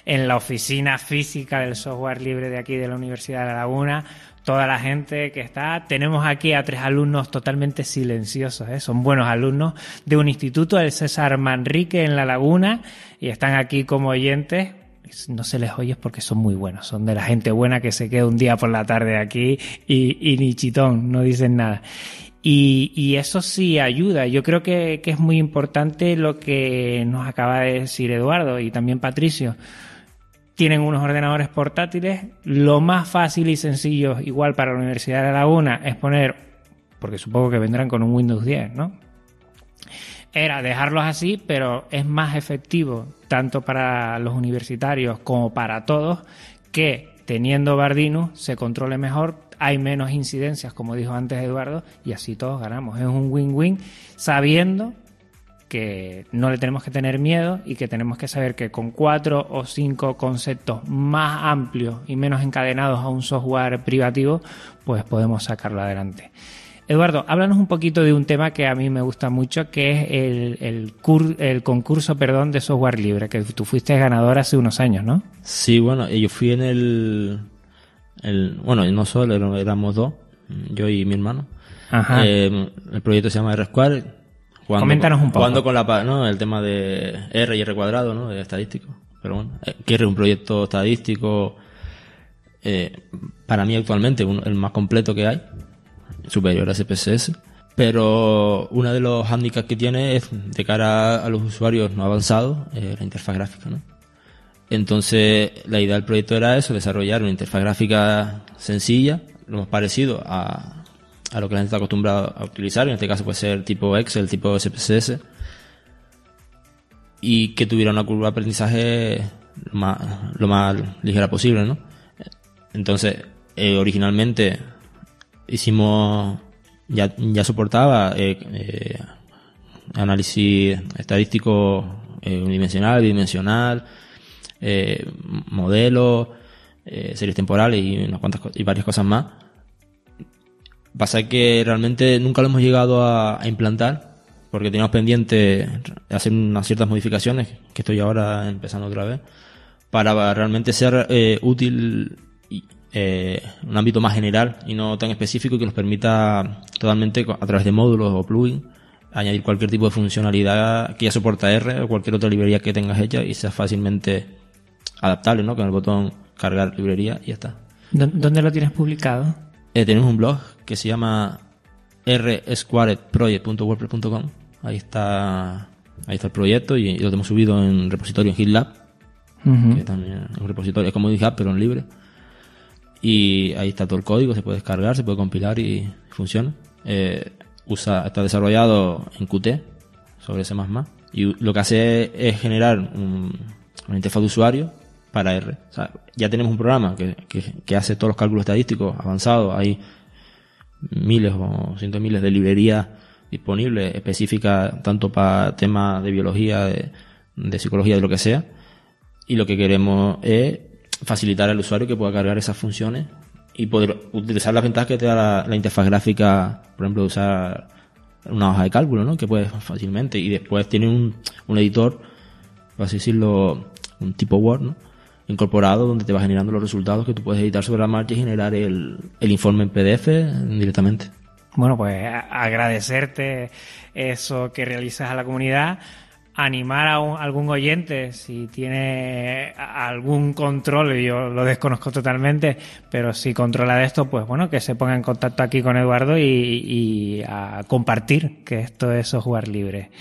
en la oficina física del software libre de aquí de la Universidad de La Laguna toda la gente que está. Tenemos aquí a tres alumnos totalmente silenciosos, ¿eh? son buenos alumnos de un instituto, el César Manrique en La Laguna, y están aquí como oyentes. No se les oye porque son muy buenos, son de la gente buena que se queda un día por la tarde aquí y, ni chitón, no dicen nada. Y, eso sí ayuda. Yo creo que es muy importante lo que nos acaba de decir Eduardo y también Patricio tienen unos ordenadores portátiles. Lo más fácil y sencillo, igual para la Universidad de La Laguna, es poner, porque supongo que vendrán con un Windows 10, ¿no? Era dejarlos así, pero es más efectivo, tanto para los universitarios como para todos, que teniendo Bardino se controle mejor, hay menos incidencias, como dijo antes Eduardo, y así todos ganamos. Es un win-win sabiendo que no le tenemos que tener miedo y que tenemos que saber que con cuatro o cinco conceptos más amplios y menos encadenados a un software privativo, pues podemos sacarlo adelante. Eduardo, háblanos un poquito de un tema que a mí me gusta mucho, que es el, el, el concurso perdón, de software libre, que tú fuiste ganador hace unos años, ¿no?
Sí, bueno, yo fui en el... el bueno, no solo, éramos dos, yo y mi hermano.
Ajá.
Eh, el proyecto se llama R-Square.
Coméntanos un poco.
Jugando con la, ¿no? el tema de R y R cuadrado, ¿no? De estadístico. Pero bueno, eh, que R es un proyecto estadístico, eh, para mí actualmente, un- el más completo que hay, superior a SPSS. Pero uno de los handicaps que tiene es de cara a los usuarios no avanzados, eh, la interfaz gráfica, ¿no? Entonces, la idea del proyecto era eso, desarrollar una interfaz gráfica sencilla, lo más parecido a, a lo que la gente está acostumbrada a utilizar, en este caso puede ser tipo Excel, tipo SPSS, y que tuviera una curva de aprendizaje lo más, ligera posible, ¿no? Entonces, eh, originalmente hicimos, ya, ya soportaba eh, eh, análisis estadístico unidimensional, bidimensional, modelos, series temporales y unas cuantas y varias cosas más. Pasa que realmente nunca lo hemos llegado a, implantar porque teníamos pendiente hacer unas ciertas modificaciones que estoy ahora empezando otra vez para realmente ser eh, útil eh, un ámbito más general y no tan específico que nos permita totalmente a través de módulos o plugins añadir cualquier tipo de funcionalidad que ya soporta R o cualquier otra librería que tengas hecha y sea fácilmente adaptable, ¿no? Con el botón cargar librería y ya está.
¿Dó- ¿Dónde lo tienes publicado?
Eh, tenemos un blog que se llama rsquaredproject.wordpress.com. Ahí está, ahí está el proyecto y, y lo hemos subido en repositorio en GitLab,
Ujú.
que también es un repositorio, es como GitHub pero en libre. Y ahí está todo el código, se puede descargar, se puede compilar y funciona. Eh, usa, está desarrollado en Qt sobre C++. Y lo que hace es generar un- una interfaz de usuario para R. O sea, ya tenemos un programa que, que, que hace todos los cálculos estadísticos avanzados. Hay miles o cientos de miles de librerías disponibles específicas tanto para temas de biología, de, psicología, de lo que sea. Y lo que queremos es facilitar al usuario que pueda cargar esas funciones y poder utilizar las ventajas que te da la, la interfaz gráfica, por ejemplo, de usar una hoja de cálculo, ¿no? Que puedes fácilmente. Y después tiene un, un editor, por así decirlo, un tipo Word, ¿no? Incorporado donde te va generando los resultados que tú puedes editar sobre la marcha y generar el, el informe en PDF directamente.
Bueno, pues agradecerte eso que realizas a la comunidad, animar a un- algún oyente si tiene algún control, yo lo desconozco totalmente, pero si controla de esto, pues bueno, que se ponga en contacto aquí con Eduardo y, y a compartir que esto es software libre.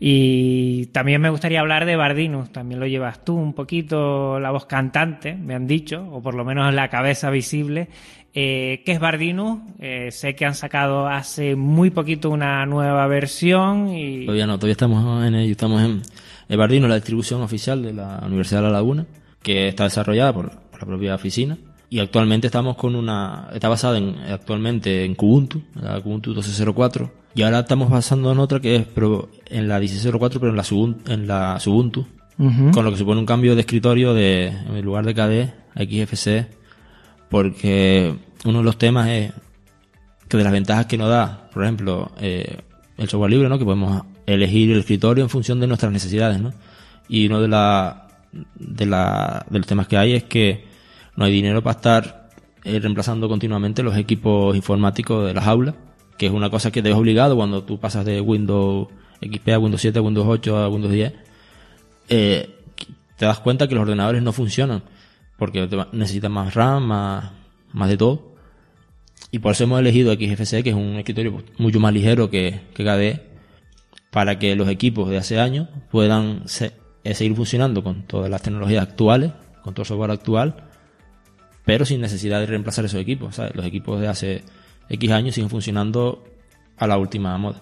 Y también me gustaría hablar de Bardinus, también lo llevas tú un poquito, la voz cantante, me han dicho, o por lo menos la cabeza visible. Eh, ¿Qué es Bardinus? Eh, sé que han sacado hace muy poquito una nueva versión y...
Todavía no, todavía estamos en ello. Estamos en la distribución oficial de la Universidad de La Laguna, que está desarrollada por, por la propia oficina. Y actualmente estamos con una, está basada en, actualmente en Kubuntu, la Kubuntu 12.04. Y ahora estamos basando en otra que es pero en la 16.04, pero en la, Subun- en la Subuntu. Con lo que supone un cambio de escritorio de, en lugar de KDE a XFCE. Porque uno de los temas es que de las ventajas que nos da, por ejemplo, eh, el software libre, ¿no? Que podemos elegir el escritorio en función de nuestras necesidades, ¿no? Y uno de, la, de, la, de los temas que hay es que no hay dinero para estar eh, reemplazando continuamente los equipos informáticos de las aulas, que es una cosa que te es obligado cuando tú pasas de Windows XP a Windows 7, a Windows 8, a Windows 10. Eh, te das cuenta que los ordenadores no funcionan, porque necesitan más RAM, más, más de todo. Y por eso hemos elegido XFCE, que es un escritorio mucho más ligero que, que KDE, para que los equipos de hace años puedan eh, seguir funcionando con todas las tecnologías actuales, con todo el software actual, pero sin necesidad de reemplazar esos equipos. Los equipos de hace X años siguen funcionando a la última moda.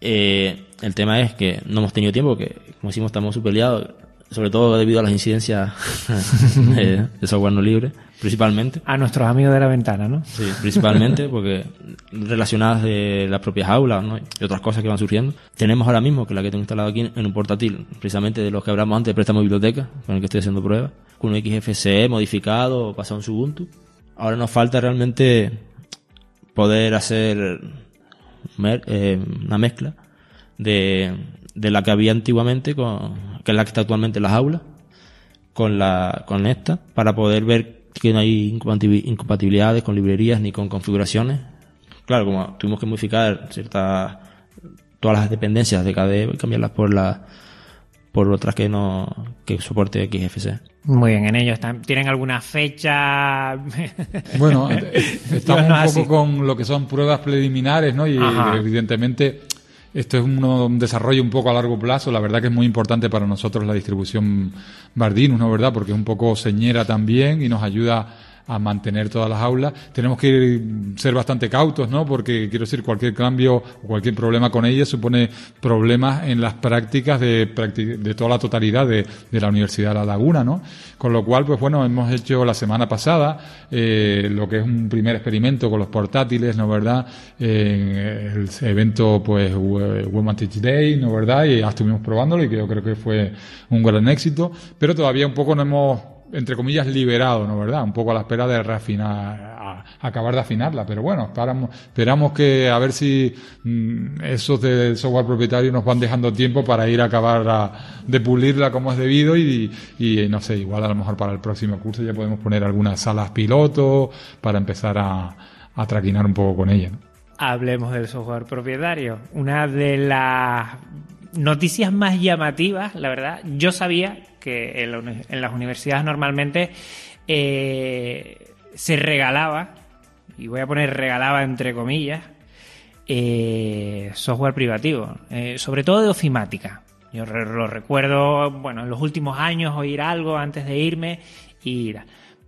Eh, el tema es que no hemos tenido tiempo, que como decimos estamos súper liados. sobre todo debido a las incidencias de, de software no libre, principalmente.
A nuestros amigos de la ventana, ¿no?
Sí, principalmente porque relacionadas de las propias aulas ¿no? y otras cosas que van surgiendo. Tenemos ahora mismo, que la que tengo instalado aquí en un portátil, precisamente de los que hablamos antes de préstamo biblioteca, con el que estoy haciendo pruebas, con un XFCE modificado, basado en Ubuntu. Ahora nos falta realmente poder hacer eh, una mezcla de, de la que había antiguamente, con, que es la que está actualmente en las aulas, con la con esta para poder ver que no hay incompatibi- incompatibilidades con librerías ni con configuraciones. Claro, como tuvimos que modificar ciertas todas las dependencias de KDE cambiarlas por la por otras que no que soporte XFCE.
Muy bien, en ello están. ¿Tienen alguna fecha?
Bueno, eh, estamos
No, no,
un
así.
poco con lo que son pruebas preliminares, ¿no? Y
Ajá.
evidentemente esto es uno- un desarrollo un poco a largo plazo. La verdad que es muy importante para nosotros la distribución Bardinus, ¿no? ¿Verdad? Porque es un poco señera también y nos ayuda a mantener todas las aulas. Tenemos que ser bastante cautos, ¿no? Porque quiero decir, cualquier cambio o cualquier problema con ella supone problemas en las prácticas de, de toda la totalidad de, de la Universidad de La Laguna, ¿no? Con lo cual, pues bueno, hemos hecho la semana pasada eh, lo que es un primer experimento con los portátiles, ¿no verdad? Eh, el evento, pues, Women Teach Day, ¿no verdad? Y ya estuvimos probándolo y que yo creo que fue un gran éxito, pero todavía un poco no hemos entre comillas, liberado, ¿no verdad? Un poco a la espera de reafinar, a- acabar de afinarla, pero bueno, esperamos, que a ver si mm, esos del software propietario nos van dejando tiempo para ir a acabar de pulirla como es debido y, no sé, igual a lo mejor para el próximo curso ya podemos poner algunas salas piloto para empezar a, a traquinar un poco con ella.
Hablemos del software propietario. Una de las noticias más llamativas, la verdad. Yo sabía que en, las universidades normalmente eh, se regalaba, y voy a poner regalaba entre comillas, eh, software privativo, eh, sobre todo de ofimática. Yo lo recuerdo, bueno, en los últimos años oír algo antes de irme y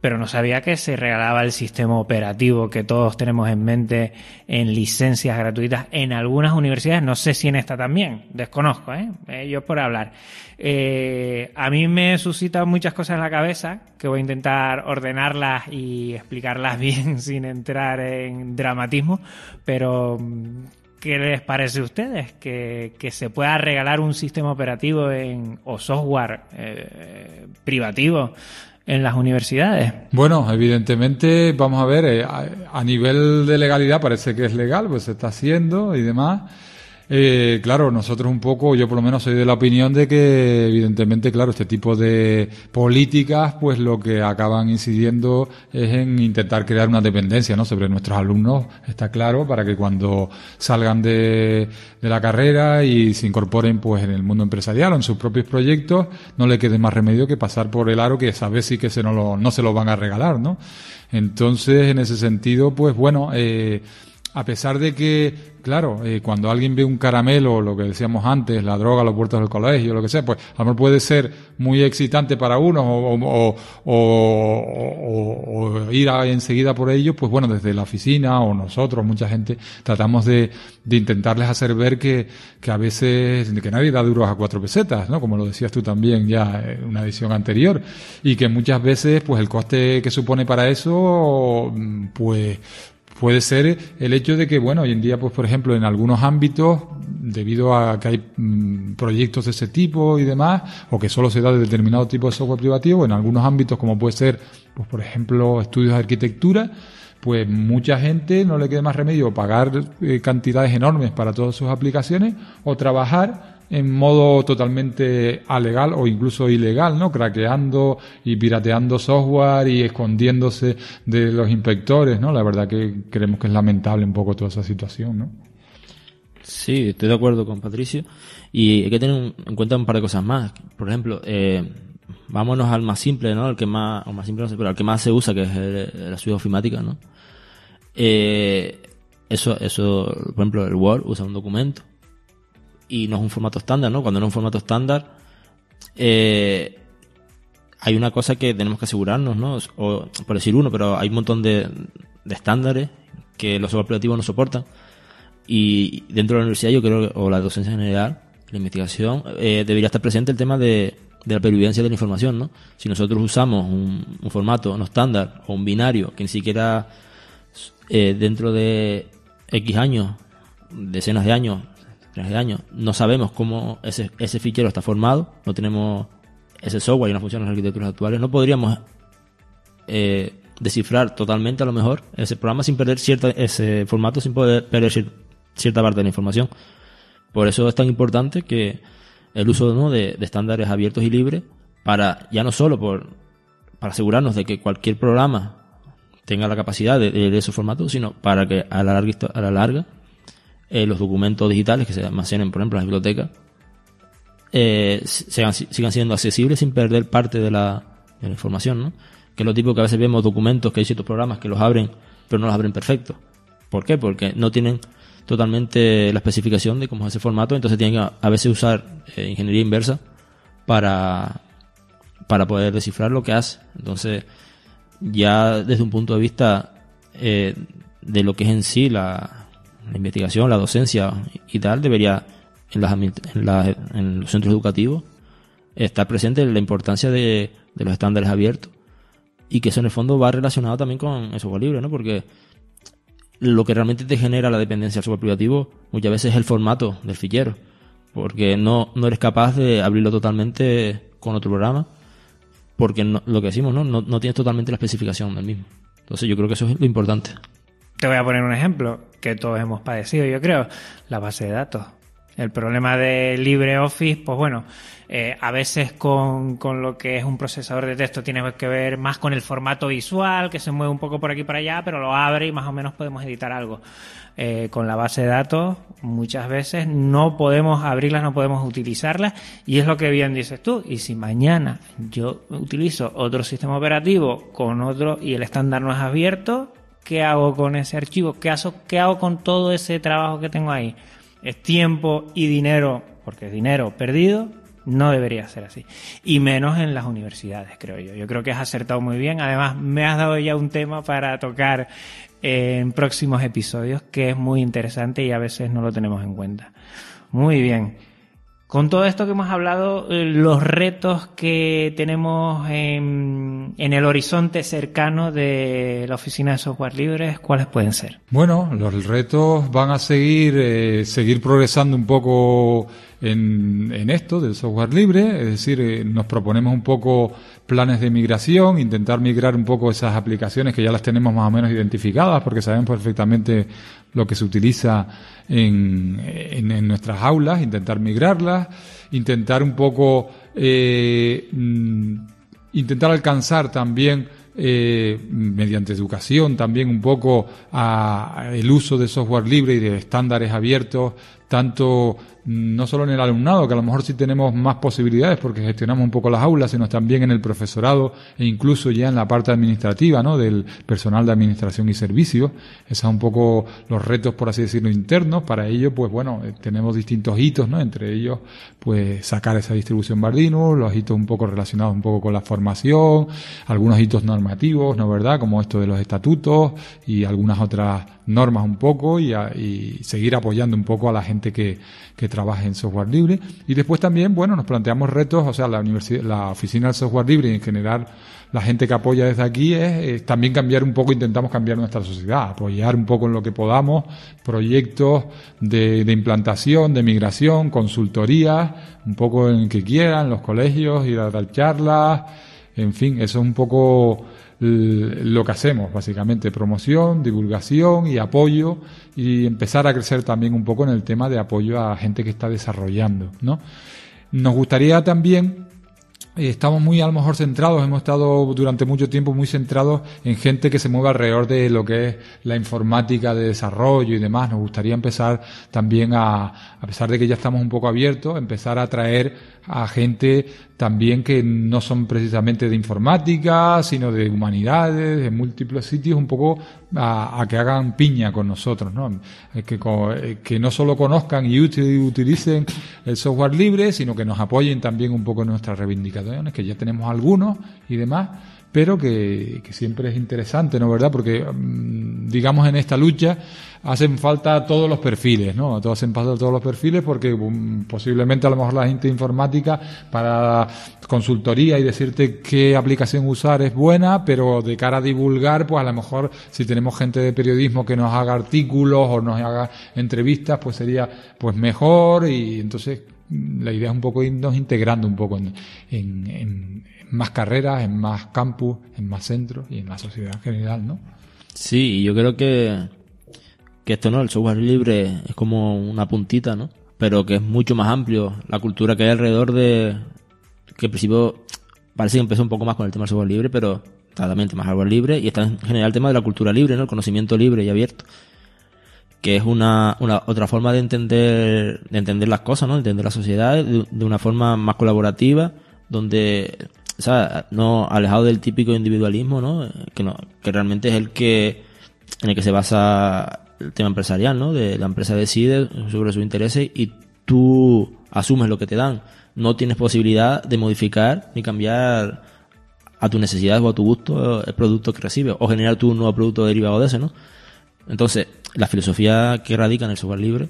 pero no sabía que se regalaba el sistema operativo que todos tenemos en mente en licencias gratuitas en algunas universidades, no sé si en esta también, desconozco, ¿eh? Eh, yo por hablar. Eh, a mí me suscitan muchas cosas en la cabeza que voy a intentar ordenarlas y explicarlas bien sin entrar en dramatismo, pero mm, ¿Qué les parece a ustedes? Que, que se pueda regalar un sistema operativo en, o software eh, privativo en las universidades.
Bueno, evidentemente, vamos a ver, eh, a, a nivel de legalidad parece que es legal, pues se está haciendo y demás. Eh, claro, nosotros un poco, yo por lo menos soy de la opinión de que, evidentemente, claro, este tipo de políticas, pues lo que acaban incidiendo es en intentar crear una dependencia, ¿no? Sobre nuestros alumnos, está claro, para que cuando salgan de, de la carrera y se incorporen, pues, en el mundo empresarial o en sus propios proyectos, no le quede más remedio que pasar por el aro que sabes sí que se no, lo, no se lo van a regalar, ¿no? Entonces, en ese sentido, pues bueno, eh, a pesar de que, claro, eh, cuando alguien ve un caramelo, lo que decíamos antes, la droga los puertos del colegio, lo que sea, pues a lo mejor puede ser muy excitante para uno o, o, o, o- ir a- enseguida por ello, pues bueno, desde la oficina o nosotros, mucha gente, tratamos de, de intentarles hacer ver que, que a veces, que nadie da duros a cuatro pesetas, ¿no? Como lo decías tú también ya en una edición anterior, y que muchas veces, pues el coste que supone para eso, mm, pues puede ser el hecho de que, bueno, hoy en día, pues por ejemplo, en algunos ámbitos, debido a que hay mm, proyectos de ese tipo y demás, o que solo se da de determinado tipo de software privativo, en algunos ámbitos, como puede ser, pues por ejemplo, estudios de arquitectura, pues mucha gente no le queda más remedio pagar eh, cantidades enormes para todas sus aplicaciones o trabajar en modo totalmente alegal o incluso ilegal, ¿no? Craqueando y pirateando software y escondiéndose de los inspectores, ¿no? La verdad que creemos que es lamentable un poco toda esa situación, ¿no?
Sí, estoy de acuerdo con Patricio. Y hay que tener en cuenta un par de cosas más. Por ejemplo, eh, vámonos al más simple, ¿no? El que más, o más simple no sé, pero al que más se usa, que es el- la suite ¿no? Eh, eso, eso, por ejemplo, el Word usa un documento y no es un formato estándar, ¿no? Cuando no es un formato estándar, eh, hay una cosa que tenemos que asegurarnos, ¿no? O, por decir uno, pero hay un montón de, de estándares que los operativos no soportan. Y dentro de la universidad yo creo, o la docencia en general, la investigación, eh, debería estar presente el tema de de la pervivencia de la información, ¿no? Si nosotros usamos un, un formato no estándar o un binario que ni siquiera eh, dentro de X años, decenas de años, decenas de años, no sabemos cómo ese, ese fichero está formado, no tenemos ese software y no funcionan las arquitecturas actuales, no podríamos eh, descifrar totalmente a lo mejor ese programa sin perder cierta, ese formato, sin poder perder cier- cierta parte de la información. Por eso es tan importante que el uso ¿no? de, estándares abiertos y libres para, ya no solo por, para asegurarnos de que cualquier programa tenga la capacidad de, de, esos formatos, sino para que a la larga, a la larga eh, los documentos digitales que se almacenen, por ejemplo, en las bibliotecas, eh, sigan, siendo accesibles sin perder parte de la, información, ¿no? Que es lo tipo que a veces vemos documentos que hay ciertos programas que los abren, pero no los abren perfectos. ¿Por qué? Porque no tienen totalmente la especificación de cómo es ese formato, entonces tienen que a, veces usar eh, ingeniería inversa para, para poder descifrar lo que hace. Entonces, ya desde un punto de vista de lo que es en sí la, la investigación, la docencia y tal, debería en, las, los centros educativos estar presente la importancia de, de los estándares abiertos y que eso en el fondo va relacionado también con el software libre, ¿no? Porque lo que realmente te genera la dependencia al software privativo muchas veces es el formato del fichero, porque no, no eres capaz de abrirlo totalmente con otro programa, porque lo que decimos, ¿no? ¿no? No tienes totalmente la especificación del mismo. Entonces yo creo que eso es lo importante.
Te voy a poner un ejemplo que todos hemos padecido, yo creo, la base de datos. El problema de LibreOffice, pues bueno, eh, a veces con, con lo que es un procesador de texto tiene que ver más con el formato visual, que se mueve un poco por aquí y por allá, pero lo abre y más o menos podemos editar algo. Eh, con la base de datos, muchas veces no podemos abrirlas, no podemos utilizarlas, y es lo que bien dices tú. Y si mañana yo utilizo otro sistema operativo con otro y el estándar no es abierto, ¿qué hago con ese archivo? ¿Qué hago, qué hago con todo ese trabajo que tengo ahí? Es tiempo y dinero, porque es dinero perdido, no debería ser así. Y menos en las universidades, creo yo. Yo creo que has acertado muy bien. Además, me has dado ya un tema para tocar en próximos episodios que es muy interesante y a veces no lo tenemos en cuenta. Muy bien. Con todo esto que hemos hablado, eh, los retos que tenemos en, en el horizonte cercano de la oficina de software libre, ¿cuáles pueden ser?
Bueno, los retos van a seguir, eh, seguir progresando un poco en, en esto del software libre, es decir, eh, nos proponemos un poco planes de migración, intentar migrar un poco esas aplicaciones que ya las tenemos más o menos identificadas porque sabemos perfectamente lo que se utiliza en, en, nuestras aulas, intentar migrarlas, intentar un poco eh, mm, intentar alcanzar también eh, mediante educación también un poco el uso de software libre y de estándares abiertos tanto mm, no solo en el alumnado, que a lo mejor sí tenemos más posibilidades porque gestionamos un poco las aulas, sino también en el profesorado e incluso ya en la parte administrativa, ¿no? Del personal de administración y servicios. Esos son un poco los retos, por así decirlo, internos. Para ello, pues bueno, eh, tenemos distintos hitos, ¿no? Entre ellos, pues sacar esa distribución Bardino, los hitos un poco relacionados un poco con la formación, algunos hitos normativos, ¿no? ¿Verdad? Como esto de los estatutos y algunas otras normas un poco y, a, y seguir apoyando un poco a la gente que, que trabaje en software libre. Y después también, bueno, nos planteamos retos, o sea, la universidad, la oficina del software libre y en general la gente que apoya desde aquí es, es, también cambiar un poco, intentamos cambiar nuestra sociedad, apoyar un poco en lo que podamos, proyectos de, de implantación, de migración, consultorías, un poco en que quieran, los colegios, ir a dar charlas, en fin, eso es un poco lo que hacemos, básicamente, promoción, divulgación y apoyo y empezar a crecer también un poco en el tema de apoyo a gente que está desarrollando, ¿no? Nos gustaría también estamos muy a lo mejor centrados, hemos estado durante mucho tiempo muy centrados en gente que se mueve alrededor de lo que es la informática de desarrollo y demás. Nos gustaría empezar también a, a pesar de que ya estamos un poco abiertos, empezar a atraer a gente también que no son precisamente de informática, sino de humanidades, de múltiples sitios, un poco a, que hagan piña con nosotros, ¿no? Que, que no solo conozcan y utilicen el software libre, sino que nos apoyen también un poco en nuestras reivindicaciones, que ya tenemos algunos y demás, pero que, que, siempre es interesante, ¿no verdad? Porque, digamos, en esta lucha hacen falta todos los perfiles, ¿no? Todos hacen falta todos los perfiles porque um, posiblemente a lo mejor la gente informática para consultoría y decirte qué aplicación usar es buena, pero de cara a divulgar, pues a lo mejor si tenemos gente de periodismo que nos haga artículos o nos haga entrevistas, pues sería pues mejor y entonces la idea es un poco irnos integrando un poco en, en, más carreras, en más campus, en más centros y en la sociedad en general, ¿no?
Sí, yo creo que, que esto no, el software libre es como una puntita, ¿no? Pero que es mucho más amplio la cultura que hay alrededor de, que al principio parece que empezó un poco más con el tema del software libre, pero claramente más software libre y está en general el tema de la cultura libre, ¿no? El conocimiento libre y abierto que es una, una, otra forma de entender, de entender las cosas, ¿no? De entender la sociedad de, una forma más colaborativa, donde, o sea, no alejado del típico individualismo, ¿no? Que no, que realmente es el que, en el que se basa tema empresarial, ¿no? De la empresa decide sobre sus intereses y tú asumes lo que te dan. No tienes posibilidad de modificar ni cambiar a tus necesidades o a tu gusto el producto que recibes o generar tu nuevo producto derivado de ese, ¿no? Entonces, la filosofía que radica en el software libre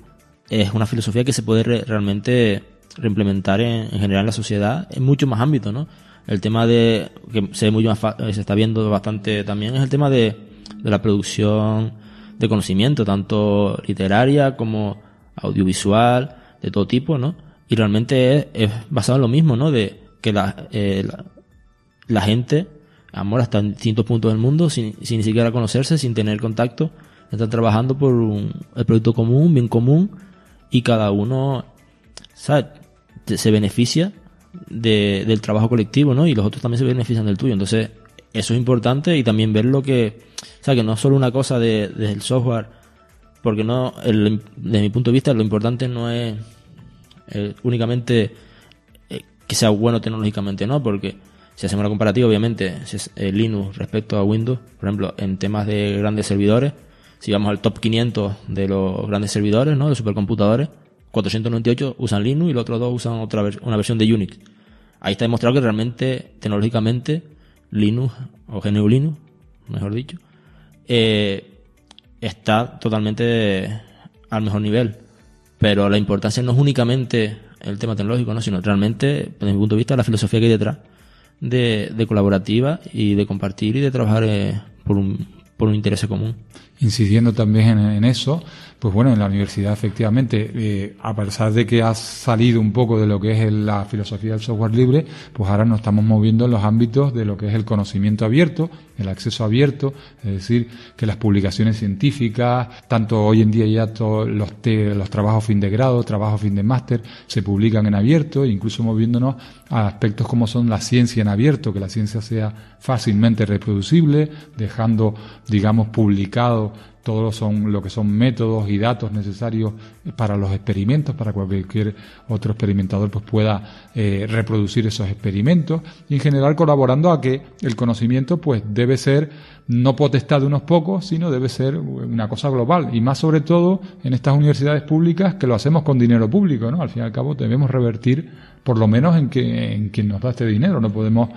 es una filosofía que se puede realmente reimplementar en, general en la sociedad en muchos más ámbitos, ¿no? El tema de, que se, ve más se está viendo bastante también, es el tema de la producción de conocimiento, tanto literaria como audiovisual, de todo tipo, ¿no? Y realmente es, basado en lo mismo, ¿no? De que la, eh, la, gente, amor hasta en distintos puntos del mundo, sin, sin ni siquiera conocerse, sin tener contacto, están trabajando por un, el producto común, bien común, y cada uno, ¿sabes? Se beneficia de, del trabajo colectivo, ¿no? Y los otros también se benefician del tuyo. Entonces, eso es importante y también ver lo que, o sea, que no es solo una cosa del de, software, porque no, el, desde mi punto de vista, lo importante no es eh, únicamente eh, que sea bueno tecnológicamente, ¿no? Porque si hacemos la comparativa, obviamente, si es, eh, Linux respecto a Windows, por ejemplo, en temas de grandes servidores, si vamos al top 500 de los grandes servidores, ¿no? De supercomputadores, 498 usan Linux y los otros dos usan otra una versión de Unix. Ahí está demostrado que realmente, tecnológicamente, Linux, o GNU Linux, mejor dicho, eh, está totalmente al mejor nivel. Pero la importancia no es únicamente el tema tecnológico, ¿no? sino realmente, desde mi punto de vista, la filosofía que hay detrás de, colaborativa y de compartir y de trabajar eh, por, un, por un interés común
incidiendo también en, eso, pues bueno, en la universidad efectivamente, eh, a pesar de que ha salido un poco de lo que es la filosofía del software libre, pues ahora nos estamos moviendo en los ámbitos de lo que es el conocimiento abierto, el acceso abierto, es decir, que las publicaciones científicas, tanto hoy en día ya todos los, los trabajos fin de grado, trabajos fin de máster, se publican en abierto, incluso moviéndonos a aspectos como son la ciencia en abierto, que la ciencia sea fácilmente reproducible, dejando, digamos, publicado todos son lo que son métodos y datos necesarios para los experimentos, para cualquier otro experimentador pues pueda eh, reproducir esos experimentos. Y en general colaborando a que el conocimiento pues debe ser no potestad de unos pocos, sino debe ser una cosa global. Y más sobre todo en estas universidades públicas que lo hacemos con dinero público, ¿no? Al fin y al cabo debemos revertir por lo menos en, que, en quien nos da este dinero, no podemos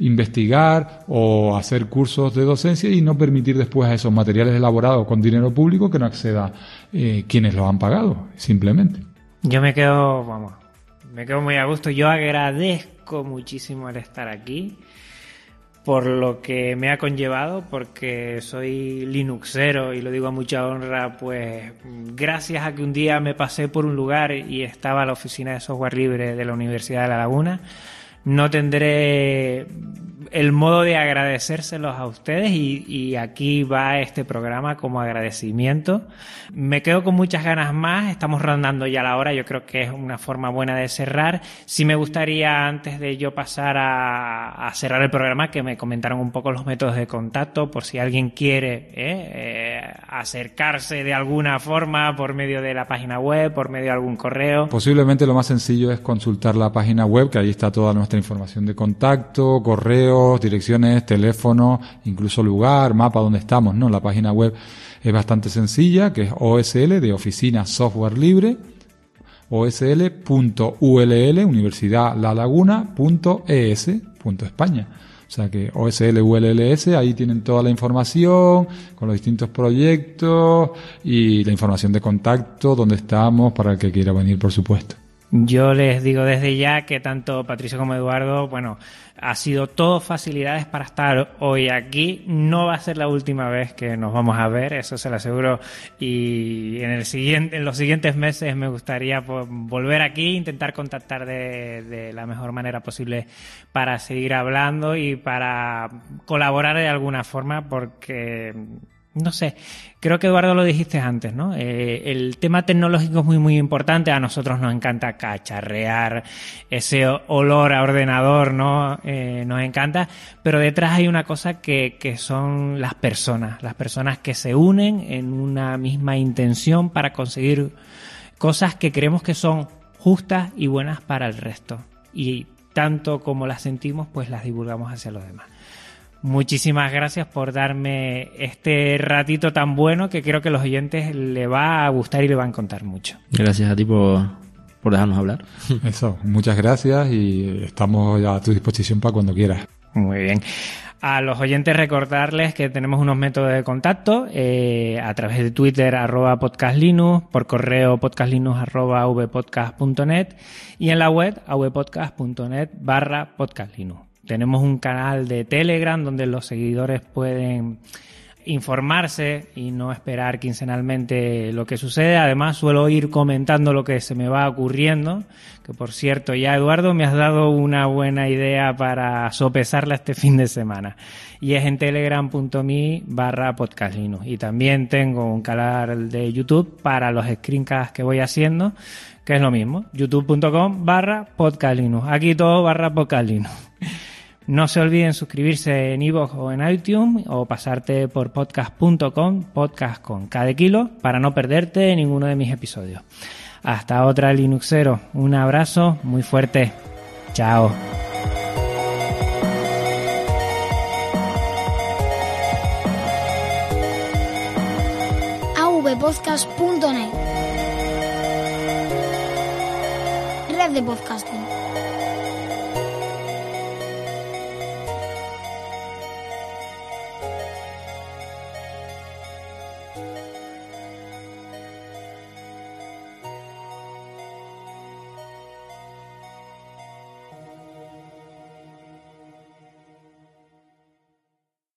investigar o hacer cursos de docencia y no permitir después a esos materiales elaborados con dinero público que no acceda eh, quienes los han pagado, simplemente.
Yo me quedo, vamos, me quedo muy a gusto. Yo agradezco muchísimo el estar aquí por lo que me ha conllevado, porque soy Linuxero y lo digo a mucha honra, pues gracias a que un día me pasé por un lugar y estaba la oficina de software libre de la Universidad de La Laguna, no tendré el modo de agradecérselos a ustedes y, aquí va este programa como agradecimiento. Me quedo con muchas ganas más, estamos rondando ya la hora, yo creo que es una forma buena de cerrar. Sí me gustaría, antes de yo pasar a, cerrar el programa, que me comentaran un poco los métodos de contacto, por si alguien quiere ¿eh? Eh, acercarse de alguna forma por medio de la página web, por medio de algún correo.
Posiblemente lo más sencillo es consultar la página web, que ahí está toda nuestra información de contacto, correo, direcciones, teléfono, incluso lugar, mapa donde estamos, ¿no? La página web es bastante sencilla, que es OSL de Oficina Software Libre, osl.ull, Universidad La Laguna, España. O sea que OSL, ULLS, ahí tienen toda la información con los distintos proyectos y la información de contacto, donde estamos, para el que quiera venir, por supuesto.
Yo les digo desde ya que tanto Patricio como Eduardo, bueno, ha sido todo facilidades para estar hoy aquí. No va a ser la última vez que nos vamos a ver, eso se lo aseguro. Y en, el siguiente, en los siguientes meses me gustaría pues, volver aquí, intentar contactar de, de la mejor manera posible para seguir hablando y para colaborar de alguna forma, porque no sé, creo que Eduardo lo dijiste antes, ¿no? Eh, el tema tecnológico es muy, muy importante. A nosotros nos encanta cacharrear ese olor a ordenador, ¿no? Eh, nos encanta. Pero detrás hay una cosa que, que son las personas. Las personas que se unen en una misma intención para conseguir cosas que creemos que son justas y buenas para el resto. Y tanto como las sentimos, pues las divulgamos hacia los demás. Muchísimas gracias por darme este ratito tan bueno que creo que a los oyentes le va a gustar y le van a contar mucho.
Gracias a ti por, por dejarnos hablar.
Eso, muchas gracias y estamos ya a tu disposición para cuando quieras.
Muy bien. A los oyentes recordarles que tenemos unos métodos de contacto eh, a través de Twitter arroba podcastlinux, por correo podcastlinux arroba vpodcast.net y en la web avpodcast.net barra podcastlinux. Tenemos un canal de Telegram donde los seguidores pueden informarse y no esperar quincenalmente lo que sucede. Además, suelo ir comentando lo que se me va ocurriendo. Que por cierto, ya Eduardo me has dado una buena idea para sopesarla este fin de semana. Y es en telegram.me barra podcastlinux. Y también tengo un canal de YouTube para los screencasts que voy haciendo, que es lo mismo. youtube.com barra podcastlinux. Aquí todo barra podcastlinux. No se olviden suscribirse en iVoox o en iTunes o pasarte por podcast.com, podcast con cada kilo, para no perderte ninguno de mis episodios. Hasta otra Linuxero. Un abrazo muy fuerte. Chao.
avpodcast.net Red de podcasting.